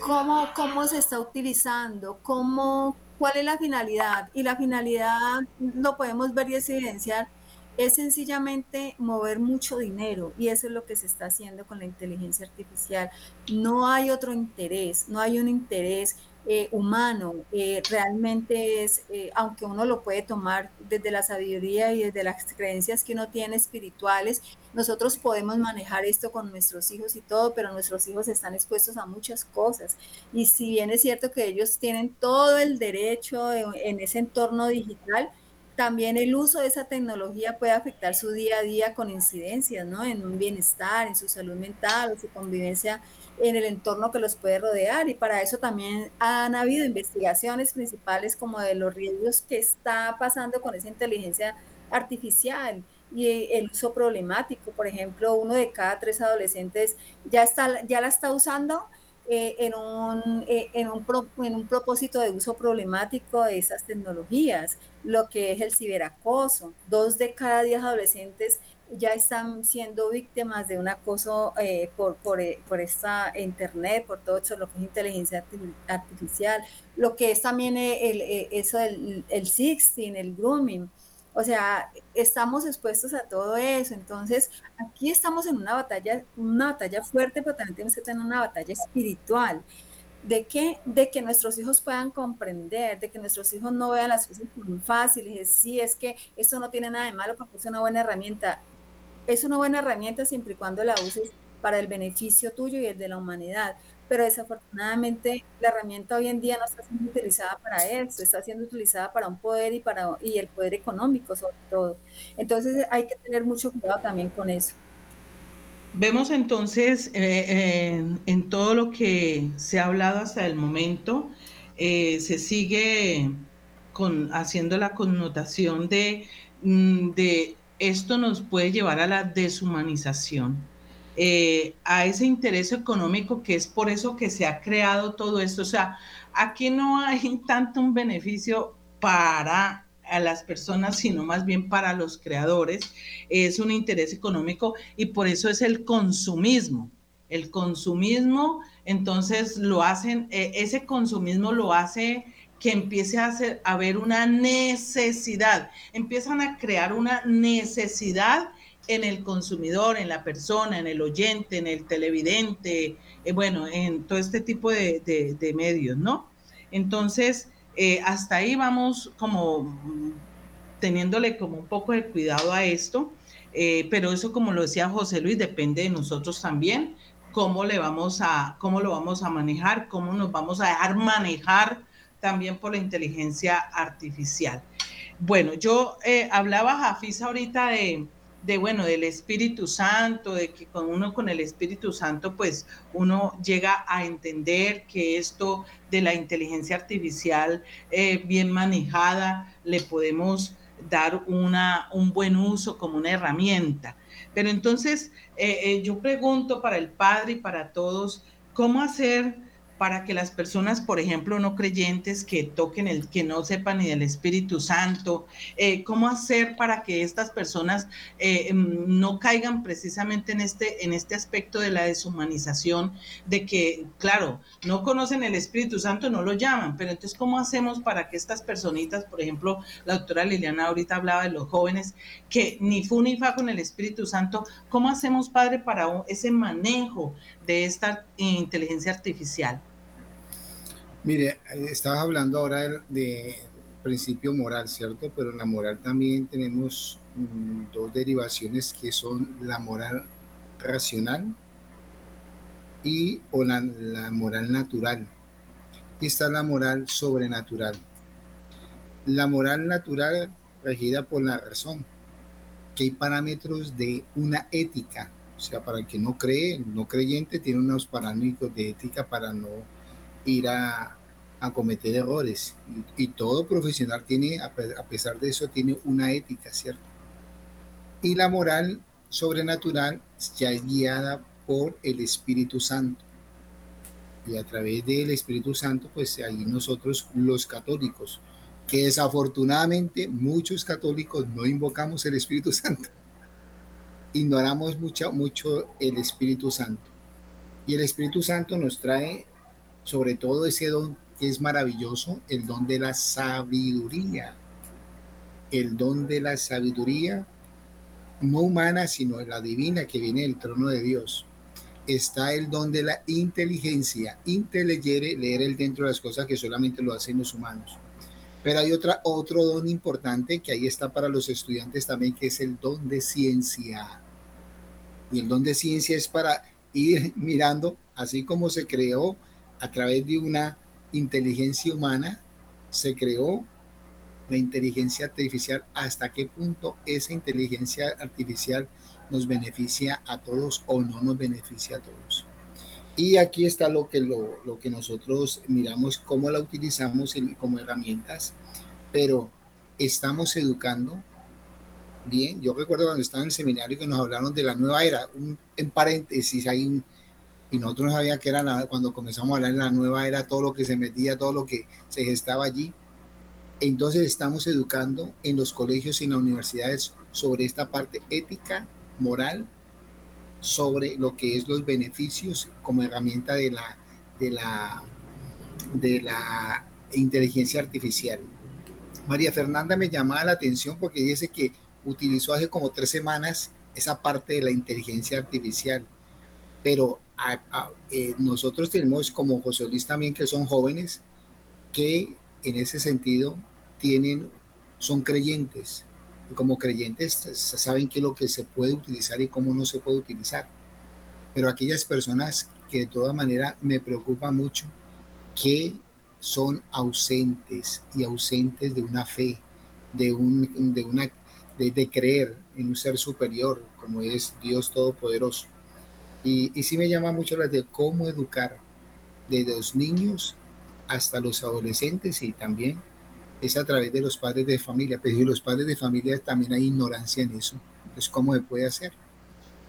cómo, cómo se está utilizando, cómo, cuál es la finalidad. Y la finalidad lo podemos ver y evidenciar es sencillamente mover mucho dinero y eso es lo que se está haciendo con la inteligencia artificial. No hay otro interés, no hay un interés eh, humano, eh, realmente es, eh, aunque uno lo puede tomar desde la sabiduría y desde las creencias que uno tiene espirituales, nosotros podemos manejar esto con nuestros hijos y todo, pero nuestros hijos están expuestos a muchas cosas. Y si bien es cierto que ellos tienen todo el derecho en ese entorno digital, también el uso de esa tecnología puede afectar su día a día con incidencias, ¿no? En un bienestar, en su salud mental, o su convivencia en el entorno que los puede rodear. Y para eso también han habido investigaciones principales como de los riesgos que está pasando con esa inteligencia artificial y el uso problemático. Por ejemplo, uno de cada tres adolescentes ya, está, ya la está usando eh, en, un, eh, en, un en un propósito de uso problemático de esas tecnologías, lo que es el ciberacoso. Dos de cada diez adolescentes ya están siendo víctimas de un acoso eh, por, por, por, esta internet, por todo eso, lo que es inteligencia artificial, lo que es también el, eso del el sexting, el grooming. O sea, estamos expuestos a todo eso. Entonces, aquí estamos en una batalla, una batalla fuerte, pero también tenemos que tener una batalla espiritual. ¿De qué? De que nuestros hijos puedan comprender, de que nuestros hijos no vean las cosas muy fáciles. Sí, es que esto no tiene nada de malo porque es una buena herramienta. Es una buena herramienta siempre y cuando la uses para el beneficio tuyo y el de la humanidad pero desafortunadamente la herramienta hoy en día no está siendo utilizada para eso, está siendo utilizada para un poder y para y el poder económico sobre todo. Entonces hay que tener mucho cuidado también con eso. Vemos entonces eh, en todo lo que se ha hablado hasta el momento, eh, se sigue con, haciendo la connotación de, mm, de esto nos puede llevar a la deshumanización eh, a ese interés económico que es por eso que se ha creado todo esto. O sea, aquí no hay (laughs) tanto un beneficio para a las personas, sino más bien para los creadores. Es un interés económico y por eso es el consumismo. El consumismo, entonces lo hacen, eh, ese consumismo lo hace que empiece a, hacer, a haber una necesidad, empiezan a crear una necesidad en el consumidor, en la persona, en el oyente, en el televidente, eh, bueno, en todo este tipo de, medios, ¿no? Entonces, eh, hasta ahí vamos como teniéndole como un poco de cuidado a esto, eh, pero eso, como lo decía José Luis, depende de nosotros también, cómo le vamos a, cómo lo vamos a manejar, cómo nos vamos a dejar manejar también por la inteligencia artificial. Bueno, yo hablaba, Jafis, ahorita de, de bueno, del Espíritu Santo, de que con uno con el Espíritu Santo, pues uno llega a entender que esto de la inteligencia artificial eh, bien manejada le podemos dar una, un buen uso como una herramienta. Pero entonces eh, eh, yo pregunto para el Padre y para todos, ¿cómo hacer para que las personas, por ejemplo, no creyentes que toquen el, que no sepan ni del Espíritu Santo, eh, cómo hacer para que estas personas eh, em, no caigan precisamente en este, en este aspecto de la deshumanización, de que, claro, no conocen el Espíritu Santo, no lo llaman, pero entonces, ¿cómo hacemos para que estas personitas, por ejemplo, la doctora Liliana ahorita hablaba de los jóvenes, que ni fu ni fa con el Espíritu Santo, ¿cómo hacemos, Padre, para ese manejo de esta inteligencia artificial? Mire, estabas hablando ahora de, principio moral, ¿cierto? Pero en la moral también tenemos mm, dos derivaciones que son la moral racional y o la, moral natural. Y está la moral sobrenatural. La moral natural regida por la razón, que hay parámetros de una ética, o sea, para el que no cree, no creyente, tiene unos parámetros de ética para no ir a, cometer errores. Y, todo profesional tiene, a pesar de eso, tiene una ética, ¿cierto? Y la moral sobrenatural ya es guiada por el Espíritu Santo. Y a través del Espíritu Santo, pues ahí nosotros los católicos, que desafortunadamente muchos católicos no invocamos el Espíritu Santo. Ignoramos mucho, mucho el Espíritu Santo. Y el Espíritu Santo nos trae sobre todo ese don que es maravilloso, el don de la sabiduría. El don de la sabiduría, no humana, sino la divina que viene del trono de Dios. Está el don de la inteligencia. Inteligere, leer el dentro de las cosas que solamente lo hacen los humanos. Pero hay otra, otro don importante que ahí está para los estudiantes también, que es el don de ciencia. Y el don de ciencia es para ir (laughs) mirando, así como se creó a través de una inteligencia humana, se creó la inteligencia artificial, hasta qué punto esa inteligencia artificial nos beneficia a todos o no nos beneficia a todos. Y aquí está lo que, lo, lo que nosotros miramos, cómo la utilizamos como herramientas, pero estamos educando bien. Yo recuerdo cuando estaba en el seminario que nos hablaron de la nueva era, un, en paréntesis hay un, y nosotros no sabíamos que era cuando comenzamos a hablar de la nueva era, todo lo que se metía, todo lo que se gestaba allí. Entonces estamos educando en los colegios y en las universidades sobre esta parte ética, moral, sobre lo que es los beneficios como herramienta de la, de la, de la inteligencia artificial. María Fernanda me llamaba la atención porque dice que utilizó hace como tres semanas esa parte de la inteligencia artificial, pero eh, nosotros tenemos como José Luis también que son jóvenes que en ese sentido tienen, son creyentes. Y como creyentes saben qué es lo que se puede utilizar y cómo no se puede utilizar. Pero aquellas personas que de toda manera me preocupa mucho, que son ausentes y ausentes de una fe, de, un, de, una, de creer en un ser superior como es Dios Todopoderoso y, y sí me llama mucho la de cómo educar desde los niños hasta los adolescentes y también es a través de los padres de familia. Pero si los padres de familia también hay ignorancia en eso. Entonces, ¿cómo se puede hacer?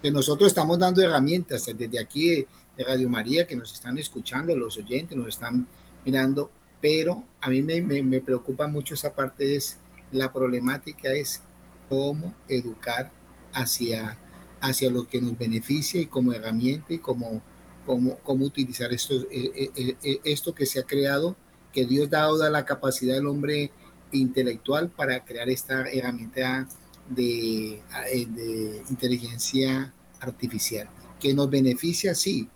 Que nosotros estamos dando herramientas desde aquí de, Radio María que nos están escuchando, los oyentes nos están mirando, pero a mí me, me, me preocupa mucho esa parte, es la problemática es cómo educar hacia hacia lo que nos beneficia y como herramienta y como, como, cómo utilizar esto, eh, eh, eh, esto que se ha creado, que Dios ha dado la capacidad del hombre intelectual para crear esta herramienta de, inteligencia artificial, que nos beneficia, sí,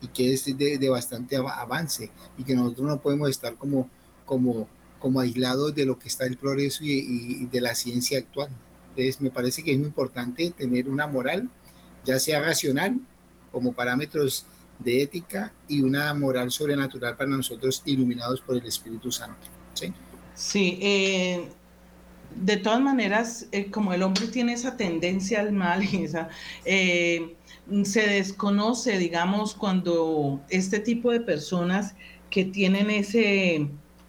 y que es de, bastante avance, y que nosotros no podemos estar como, como, como aislados de lo que está el progreso y de la ciencia actual. Entonces, me parece que es muy importante tener una moral, ya sea racional, como parámetros de ética, y una moral sobrenatural para nosotros iluminados por el Espíritu Santo. Sí, sí eh, de todas maneras, eh, como el hombre tiene esa tendencia al mal, (laughs) esa, eh, se desconoce, digamos, cuando este tipo de personas que tienen ese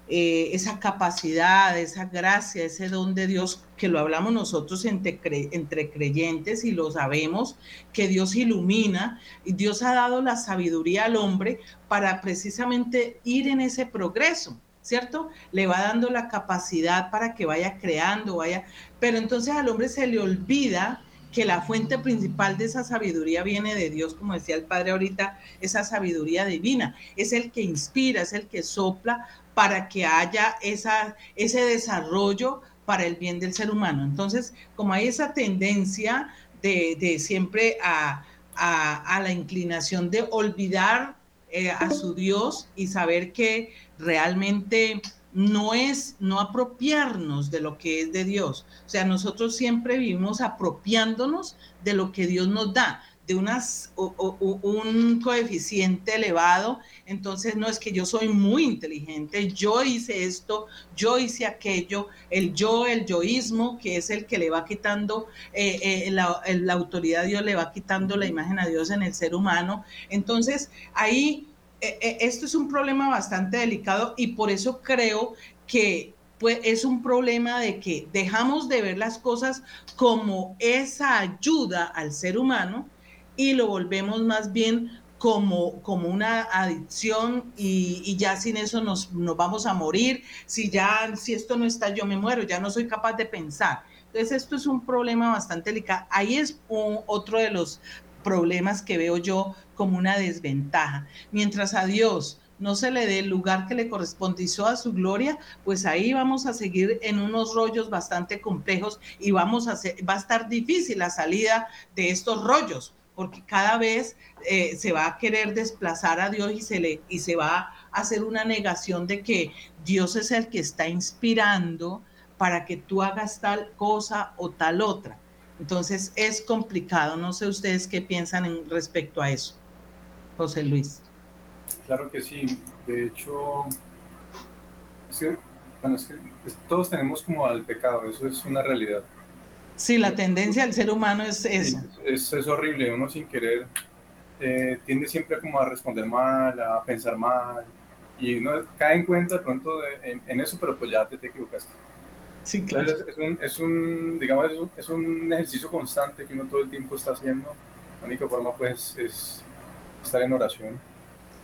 eh, esa capacidad, esa gracia, ese don de Dios, que lo hablamos nosotros entre, entre creyentes y lo sabemos, que Dios ilumina y Dios ha dado la sabiduría al hombre para precisamente ir en ese progreso. ¿cierto? Le va dando la capacidad para que vaya creando, vaya, pero entonces al hombre se le olvida que la fuente principal de esa sabiduría viene de Dios, como decía el Padre ahorita, esa sabiduría divina, es el que inspira, es el que sopla para que haya esa, ese desarrollo para el bien del ser humano. Entonces, como hay esa tendencia de, siempre a, la inclinación de olvidar eh, a su Dios y saber que realmente no es no apropiarnos de lo que es de Dios. O sea, nosotros siempre vivimos apropiándonos de lo que Dios nos da de unas, un coeficiente elevado, entonces no es que yo soy muy inteligente, yo hice esto, yo hice aquello, el yo, el yoísmo, que es el que le va quitando, eh, eh, la, la autoridad de Dios le va quitando la imagen a Dios en el ser humano. Entonces ahí, esto es un problema bastante delicado y por eso creo que pues es un problema de que dejamos de ver las cosas como esa ayuda al ser humano y lo volvemos más bien como, como una adicción y, ya sin eso nos, nos, vamos a morir. Si ya, si esto no está, yo me muero, ya no soy capaz de pensar. Entonces, esto es un problema bastante delicado. Ahí es otro de los problemas que veo yo como una desventaja. Mientras a Dios no se le dé el lugar que le correspondió a su gloria, pues ahí vamos a seguir en unos rollos bastante complejos y vamos a hacer, va a estar difícil la salida de estos rollos, porque cada vez eh, se va a querer desplazar a Dios y se, le, y se va a hacer una negación de que Dios es el que está inspirando para que tú hagas tal cosa o tal otra. Entonces es complicado. No sé ustedes qué piensan en respecto a eso. José Luis. Claro que sí. De hecho, todos tenemos como al pecado, eso es una realidad. Sí, la tendencia del ser humano es esa. es, es, horrible, uno sin querer eh, tiende siempre como a responder mal, a pensar mal, y uno cae en cuenta de pronto en, eso, pero pues ya te, te equivocaste. Sí, claro. es, un, es, un, digamos, es un ejercicio constante que uno todo el tiempo está haciendo. La única forma pues es estar en oración.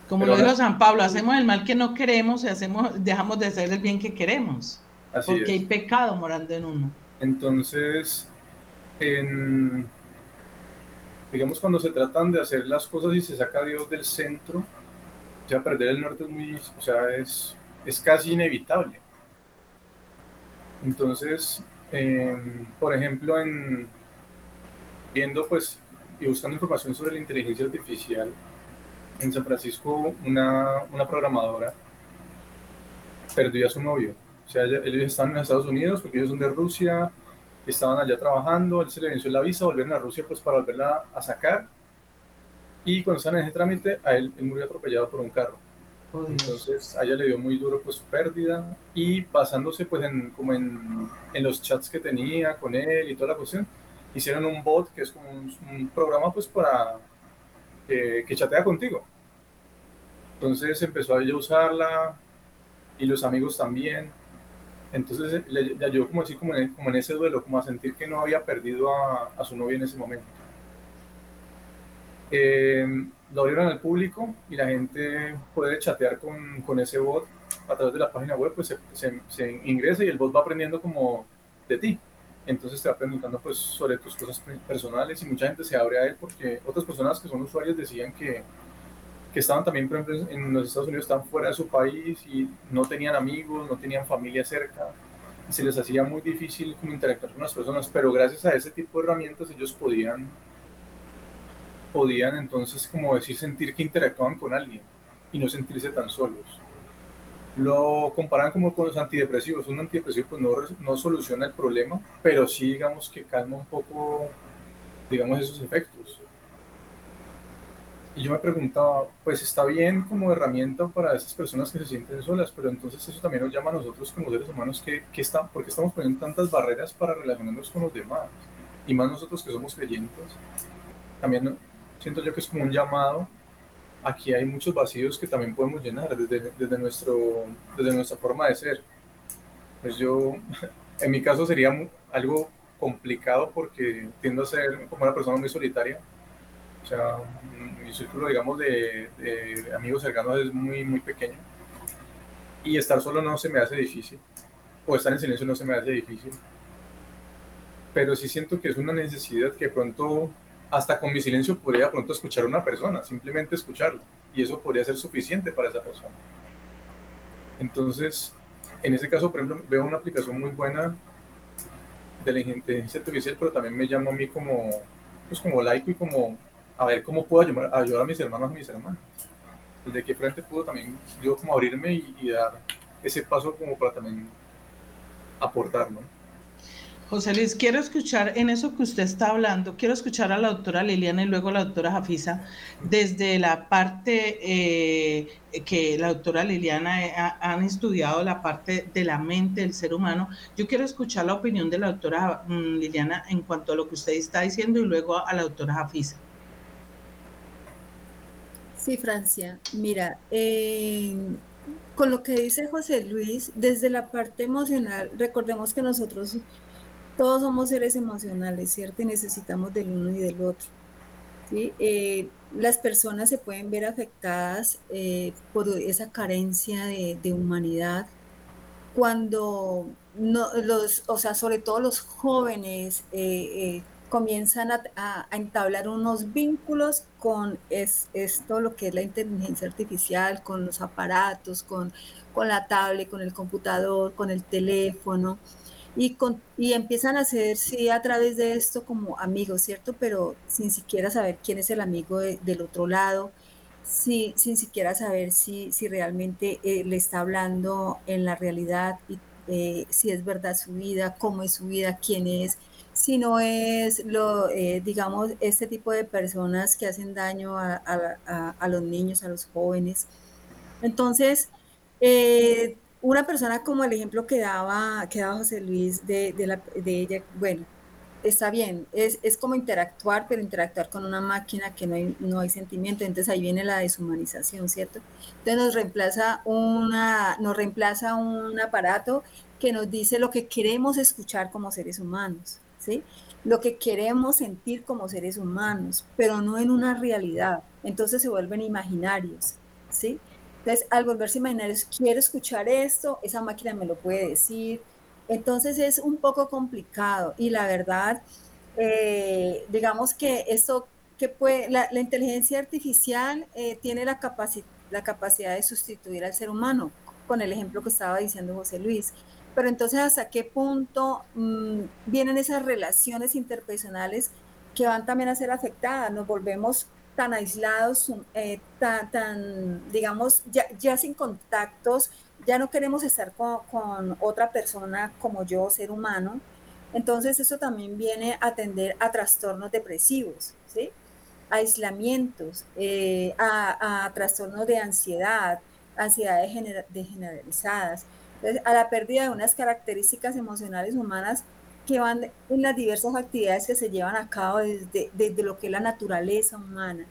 Como lo dijo San Pablo, hacemos el mal que no queremos y hacemos, dejamos de hacer el bien que queremos. porque hay pecado morando en uno. Entonces, en, digamos, cuando se tratan de hacer las cosas y se saca a Dios del centro, ya perder el norte es muy, o sea, es, es casi inevitable. Entonces, em, por ejemplo, en viendo pues y buscando información sobre la inteligencia artificial, en San Francisco una, una programadora perdió a su novio. O sea, ellos estaban en Estados Unidos porque ellos son de Rusia, estaban allá trabajando, él se le venció la visa, volvieron a Rusia pues para volverla a sacar. Y cuando estaban en ese trámite, a él, él murió atropellado por un carro. Entonces a ella le dio muy duro pues su pérdida y basándose pues en, como en, en, los chats que tenía con él y toda la cuestión, hicieron un bot que es como un, programa pues para que chatea contigo. Entonces empezó a ella usarla y los amigos también. Entonces le, ayudó como así como en, ese duelo, como a sentir que no había perdido a, su novia en ese momento. Eh, lo abrieron al público y la gente puede chatear con, con ese bot a través de la página web, pues se, ingresa y el bot va aprendiendo como de ti. Entonces te va preguntando pues sobre tus cosas personales y mucha gente se abre a él porque otras personas que son usuarios decían que, que estaban también, por ejemplo, en los Estados Unidos, estaban fuera de su país y no tenían amigos, no tenían familia cerca. Y se les hacía muy difícil como interactuar con las personas, pero gracias a ese tipo de herramientas ellos podían podían entonces, como decir, sentir que interactuaban con alguien y no sentirse tan solos. Lo comparan como con los antidepresivos. Un antidepresivo pues no, no soluciona el problema, pero sí digamos que calma un poco, digamos, esos efectos. Y yo me preguntaba, pues está bien como herramienta para esas personas que se sienten solas, pero entonces eso también nos llama a nosotros como seres humanos que, que están, porque estamos poniendo tantas barreras para relacionarnos con los demás, y más nosotros que somos creyentes, también siento yo que es como un llamado. Aquí hay muchos vacíos que también podemos llenar desde, desde, nuestro, desde nuestra forma de ser. Pues yo, (laughs) en mi caso sería algo complicado porque tiendo a ser como una persona muy solitaria. O sea, mi círculo, digamos, de, de amigos cercanos es muy, muy pequeño. Y estar solo no se me hace difícil. O estar en silencio no se me hace difícil. Pero sí siento que es una necesidad que pronto hasta con mi silencio podría pronto escuchar a una persona, simplemente escucharlo, y eso podría ser suficiente para esa persona. Entonces, en ese caso, por ejemplo, veo una aplicación muy buena de la inteligencia artificial, pero también me llamo a mí como, pues como laico y como a ver cómo puedo ayudar, ayudar a mis hermanos y mis hermanas. Desde qué frente puedo también yo como abrirme y, y dar ese paso como para también aportar, ¿no? José Luis, quiero escuchar en eso que usted está hablando, quiero escuchar a la doctora Liliana y luego a la doctora Jafisa desde la parte eh, que la doctora Liliana ha, han estudiado, la parte de la mente del ser humano. Yo quiero escuchar la opinión de la doctora mm, Liliana en cuanto a lo que usted está diciendo y luego a la doctora Jafisa. Sí, Francia, mira, eh, con lo que dice José Luis, desde la parte emocional, recordemos que nosotros todos somos seres emocionales, ¿cierto? Y necesitamos del uno y del otro. Eh, las personas se pueden ver afectadas eh, por esa carencia de, humanidad cuando no, los, o sea, sobre todo los jóvenes, eh, comienzan a, entablar unos vínculos con es, esto, lo que es la inteligencia artificial, con los aparatos, con, con la tablet, con el computador, con el teléfono, y, con, y empiezan a ser, sí, a través de esto como amigos, ¿cierto? Pero sin siquiera saber quién es el amigo del otro lado, sí, sin siquiera saber si, si realmente eh, le está hablando en la realidad y eh, si es verdad su vida, cómo es su vida, quién es, si no es lo, eh, digamos, este tipo de personas que hacen daño a, a, los niños, a los jóvenes. Entonces, una persona como el ejemplo que daba, que daba José Luis de, de, la, de ella, bueno, está bien, es, es, como interactuar, pero interactuar con una máquina que no hay, no hay sentimiento, entonces ahí viene la deshumanización, ¿cierto? Entonces nos reemplaza, una, nos reemplaza un aparato que nos dice lo que queremos escuchar como seres humanos, ¿sí? Lo que queremos sentir como seres humanos, pero no en una realidad, entonces se vuelven imaginarios, ¿sí? Entonces, al volverse imaginarios, quiero escuchar esto, esa máquina me lo puede decir, entonces es un poco complicado y la verdad, eh, digamos que esto que puede, la, inteligencia artificial eh, tiene la, la capacidad de sustituir al ser humano, con el ejemplo que estaba diciendo José Luis. Pero entonces, ¿hasta qué punto mm, vienen esas relaciones interpersonales que van también a ser afectadas? Nos volvemos tan aislados, eh, tan, digamos, ya, ya sin contactos, ya no queremos estar con, otra persona como yo, ser humano. Entonces eso también viene a atender a trastornos depresivos, ¿sí? a aislamientos, eh, a, trastornos de ansiedad, ansiedades generalizadas, a la pérdida de unas características emocionales humanas que van en las diversas actividades que se llevan a cabo desde, desde lo que es la naturaleza humana.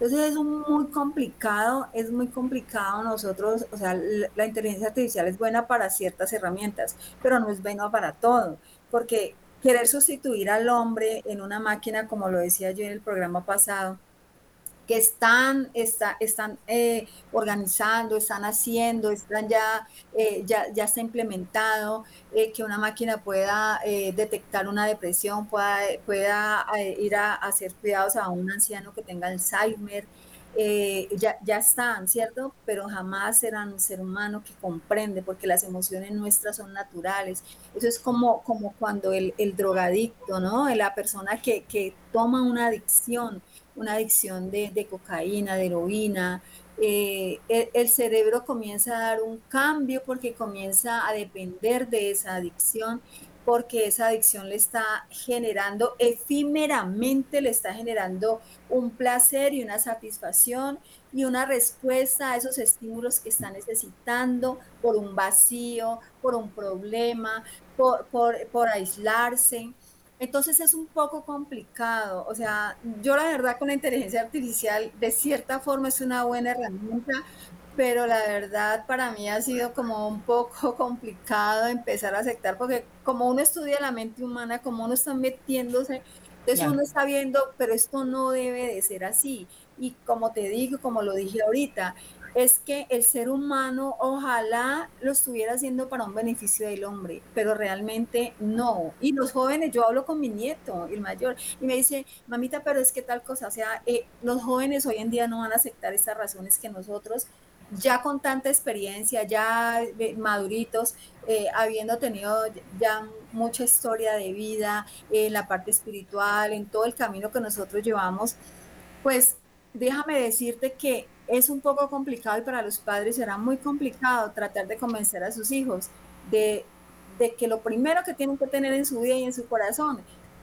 Entonces es muy complicado, es muy complicado nosotros, o sea, la, inteligencia artificial es buena para ciertas herramientas, pero no es buena para todo, porque querer sustituir al hombre en una máquina, como lo decía yo en el programa pasado, que están, está, están eh, organizando, están haciendo, están ya, eh, ya, ya, está implementado, eh, que una máquina pueda detectar una depresión, pueda, pueda ir a, hacer cuidados a un anciano que tenga Alzheimer. ya, ya están, ¿cierto? Pero jamás serán un ser humano que comprende, porque las emociones nuestras son naturales. Eso es como, como cuando el, el drogadicto, ¿no? La persona que, que toma una adicción, una adicción de, cocaína, de heroína, eh, el, cerebro comienza a dar un cambio porque comienza a depender de esa adicción, porque esa adicción le está generando, efímeramente le está generando un placer y una satisfacción y una respuesta a esos estímulos que está necesitando por un vacío, por un problema, por, por aislarse. Entonces es un poco complicado. O sea, yo la verdad con la inteligencia artificial de cierta forma es una buena herramienta, pero la verdad para mí ha sido como un poco (laughs) complicado empezar a aceptar, porque como uno estudia la mente humana, como uno está metiéndose, entonces uno está viendo, pero esto no debe de ser así. Y como te digo, como lo dije ahorita, es que el ser humano ojalá lo estuviera haciendo para un beneficio del hombre, pero realmente no. Y los jóvenes, yo hablo con mi nieto, el mayor, y me dice, mamita, pero es que tal cosa, o sea, eh, los jóvenes hoy en día no van a aceptar estas razones que nosotros, ya con tanta experiencia, ya eh, maduritos, eh, habiendo tenido ya mucha historia de vida, en la parte espiritual, en todo el camino que nosotros llevamos, pues déjame decirte que es un poco complicado y para los padres será muy complicado tratar de convencer a sus hijos de, que lo primero que tienen que tener en su vida y en su corazón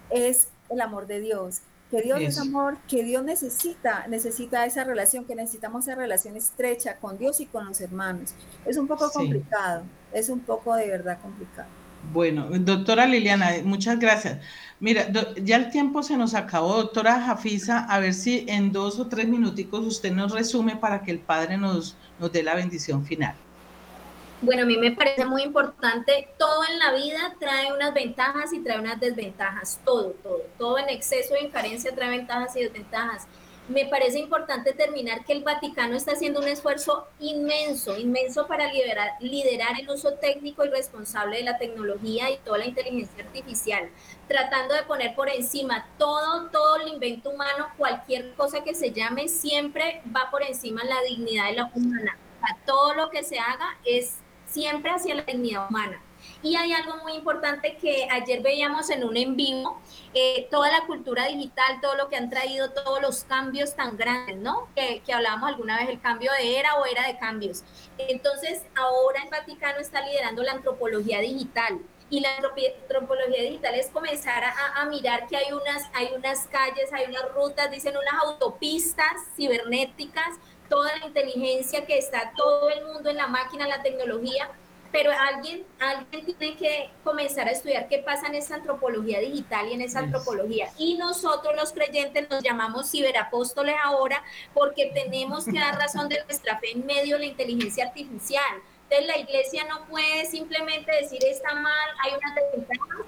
es el amor de Dios. Que Dios es amor, que Dios necesita, necesita esa relación, que necesitamos esa relación estrecha con Dios y con los hermanos. Es un poco complicado, es un poco de verdad complicado. Bueno, doctora Liliana, muchas gracias. Mira, ya el tiempo se nos acabó, doctora Jafisa, a ver si en dos o tres minuticos usted nos resume para que el Padre nos, nos dé la bendición final. Bueno, a mí me parece muy importante, todo en la vida trae unas ventajas y trae unas desventajas, todo, todo, todo en exceso y en carencia trae ventajas y desventajas. Me parece importante terminar que el Vaticano está haciendo un esfuerzo inmenso, inmenso para liderar, liderar el uso técnico y responsable de la tecnología y toda la inteligencia artificial, tratando de poner por encima todo, todo el invento humano, cualquier cosa que se llame, siempre va por encima la dignidad de la humana. todo lo que se haga es siempre hacia la dignidad humana. Y hay algo muy importante que ayer veíamos en un en vivo, eh, toda la cultura digital, todo lo que han traído, todos los cambios tan grandes, ¿no? Que, que hablábamos alguna vez, el cambio de era o era de cambios. Entonces, ahora el Vaticano está liderando la antropología digital. Y la antropología digital es comenzar a, a, mirar que hay unas, hay unas calles, hay unas rutas, dicen unas autopistas cibernéticas, toda la inteligencia que está todo el mundo en la máquina, la tecnología, pero alguien, alguien tiene que comenzar a estudiar qué pasa en esa antropología digital y en esa antropología. Y nosotros los creyentes nos llamamos ciberapóstoles ahora porque tenemos que dar razón de nuestra fe en medio de la inteligencia artificial. Entonces la iglesia no puede simplemente decir está mal, hay una desventaja.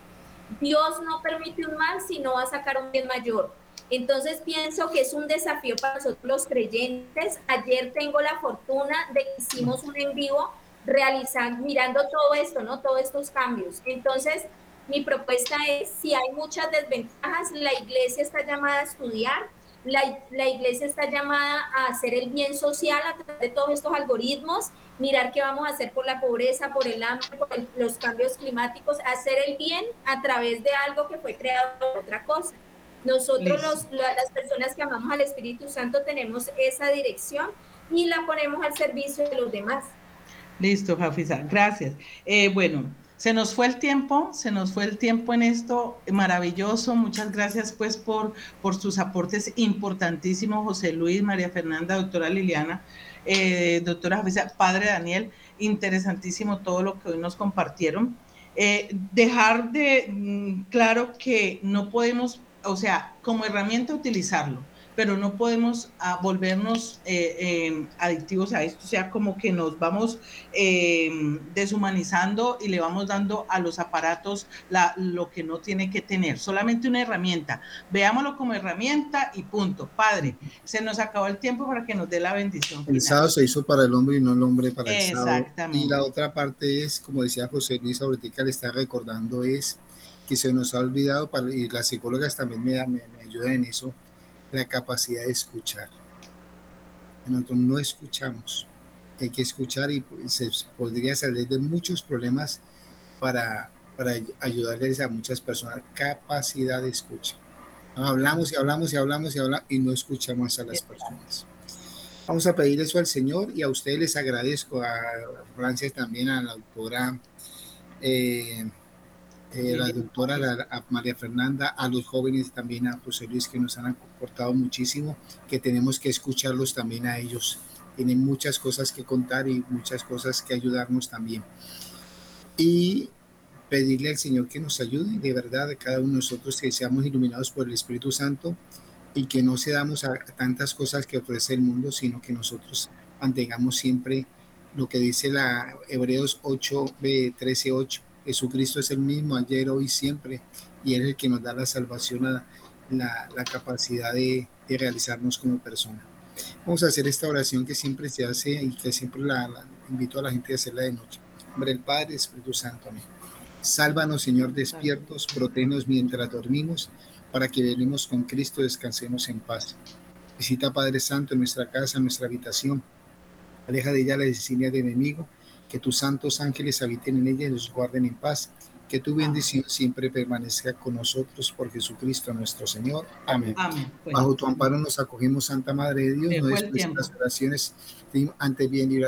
Dios no permite un mal si no va a sacar un bien mayor. Entonces pienso que es un desafío para nosotros los creyentes. Ayer tengo la fortuna de que hicimos un en vivo realizando, mirando todo esto, ¿no? Todos estos cambios. Entonces, mi propuesta es, si hay muchas desventajas, la iglesia está llamada a estudiar, la, la, iglesia está llamada a hacer el bien social a través de todos estos algoritmos, mirar qué vamos a hacer por la pobreza, por el hambre, por los cambios climáticos, hacer el bien a través de algo que fue creado por otra cosa. Nosotros, los, las personas que amamos al Espíritu Santo, tenemos esa dirección y la ponemos al servicio de los demás. Listo, Jafisa, gracias. Eh, bueno, se nos fue el tiempo, se nos fue el tiempo en esto, maravilloso. Muchas gracias pues por, por sus aportes importantísimos, José Luis, María Fernanda, doctora Liliana, eh, doctora Jafisa, padre Daniel, interesantísimo todo lo que hoy nos compartieron. Eh, dejar de mm, claro que no podemos, o sea, como herramienta utilizarlo, pero no podemos ah, volvernos eh, em, adictivos a esto, o sea, como que nos vamos em, deshumanizando y le vamos dando a los aparatos la, lo que no tiene que tener, solamente una herramienta, veámoslo como herramienta y punto. Padre, se nos acabó el tiempo para que nos dé la bendición. El sábado se hizo para el hombre y no el hombre para el sábado. Exactamente. Y la otra parte es, como decía José Luis ahorita le está recordando, es que se nos ha olvidado, para, y las psicólogas también me, me, me ayudan en eso, la capacidad de escuchar. Nosotros no escuchamos. Hay que escuchar y se podría salir de muchos problemas para, para ayudarles a muchas personas. Capacidad de escucha. Hablamos y hablamos y hablamos y hablamos y no escuchamos a las personas. Vamos a pedir eso al Señor y a ustedes les agradezco, a Francia también, a la doctora eh, eh, la doctora a María Fernanda, a los jóvenes también, a José Luis, que nos han aportado muchísimo, que tenemos que escucharlos también a ellos. Tienen muchas cosas que contar y muchas cosas que ayudarnos también. Y pedirle al Señor que nos ayude, de verdad, a cada uno de nosotros que seamos iluminados por el Espíritu Santo y que no cedamos a tantas cosas que ofrece el mundo, sino que nosotros mantengamos siempre lo que dice la Hebreos 8, 13, 8 Jesucristo es el mismo ayer, hoy, siempre, y es el que nos da la salvación, la, la, capacidad de, realizarnos como persona. Vamos a hacer esta oración que siempre se hace y que siempre la, invito a la gente a hacerla de noche. Hombre, el Padre, Espíritu Santo, amén. Sálvanos, Señor, despiertos, protégenos mientras dormimos, para que venimos con Cristo, descansemos en paz. Visita, Padre Santo, en nuestra casa, nuestra habitación. Aleja de ella la designía del enemigo que tus santos ángeles habiten en ella y los guarden en paz. Que tu bendición siempre permanezca con nosotros por Jesucristo nuestro Señor. Amén. Bajo tu amparo nos acogemos, Santa Madre de Dios. No nuestras oraciones ante bien y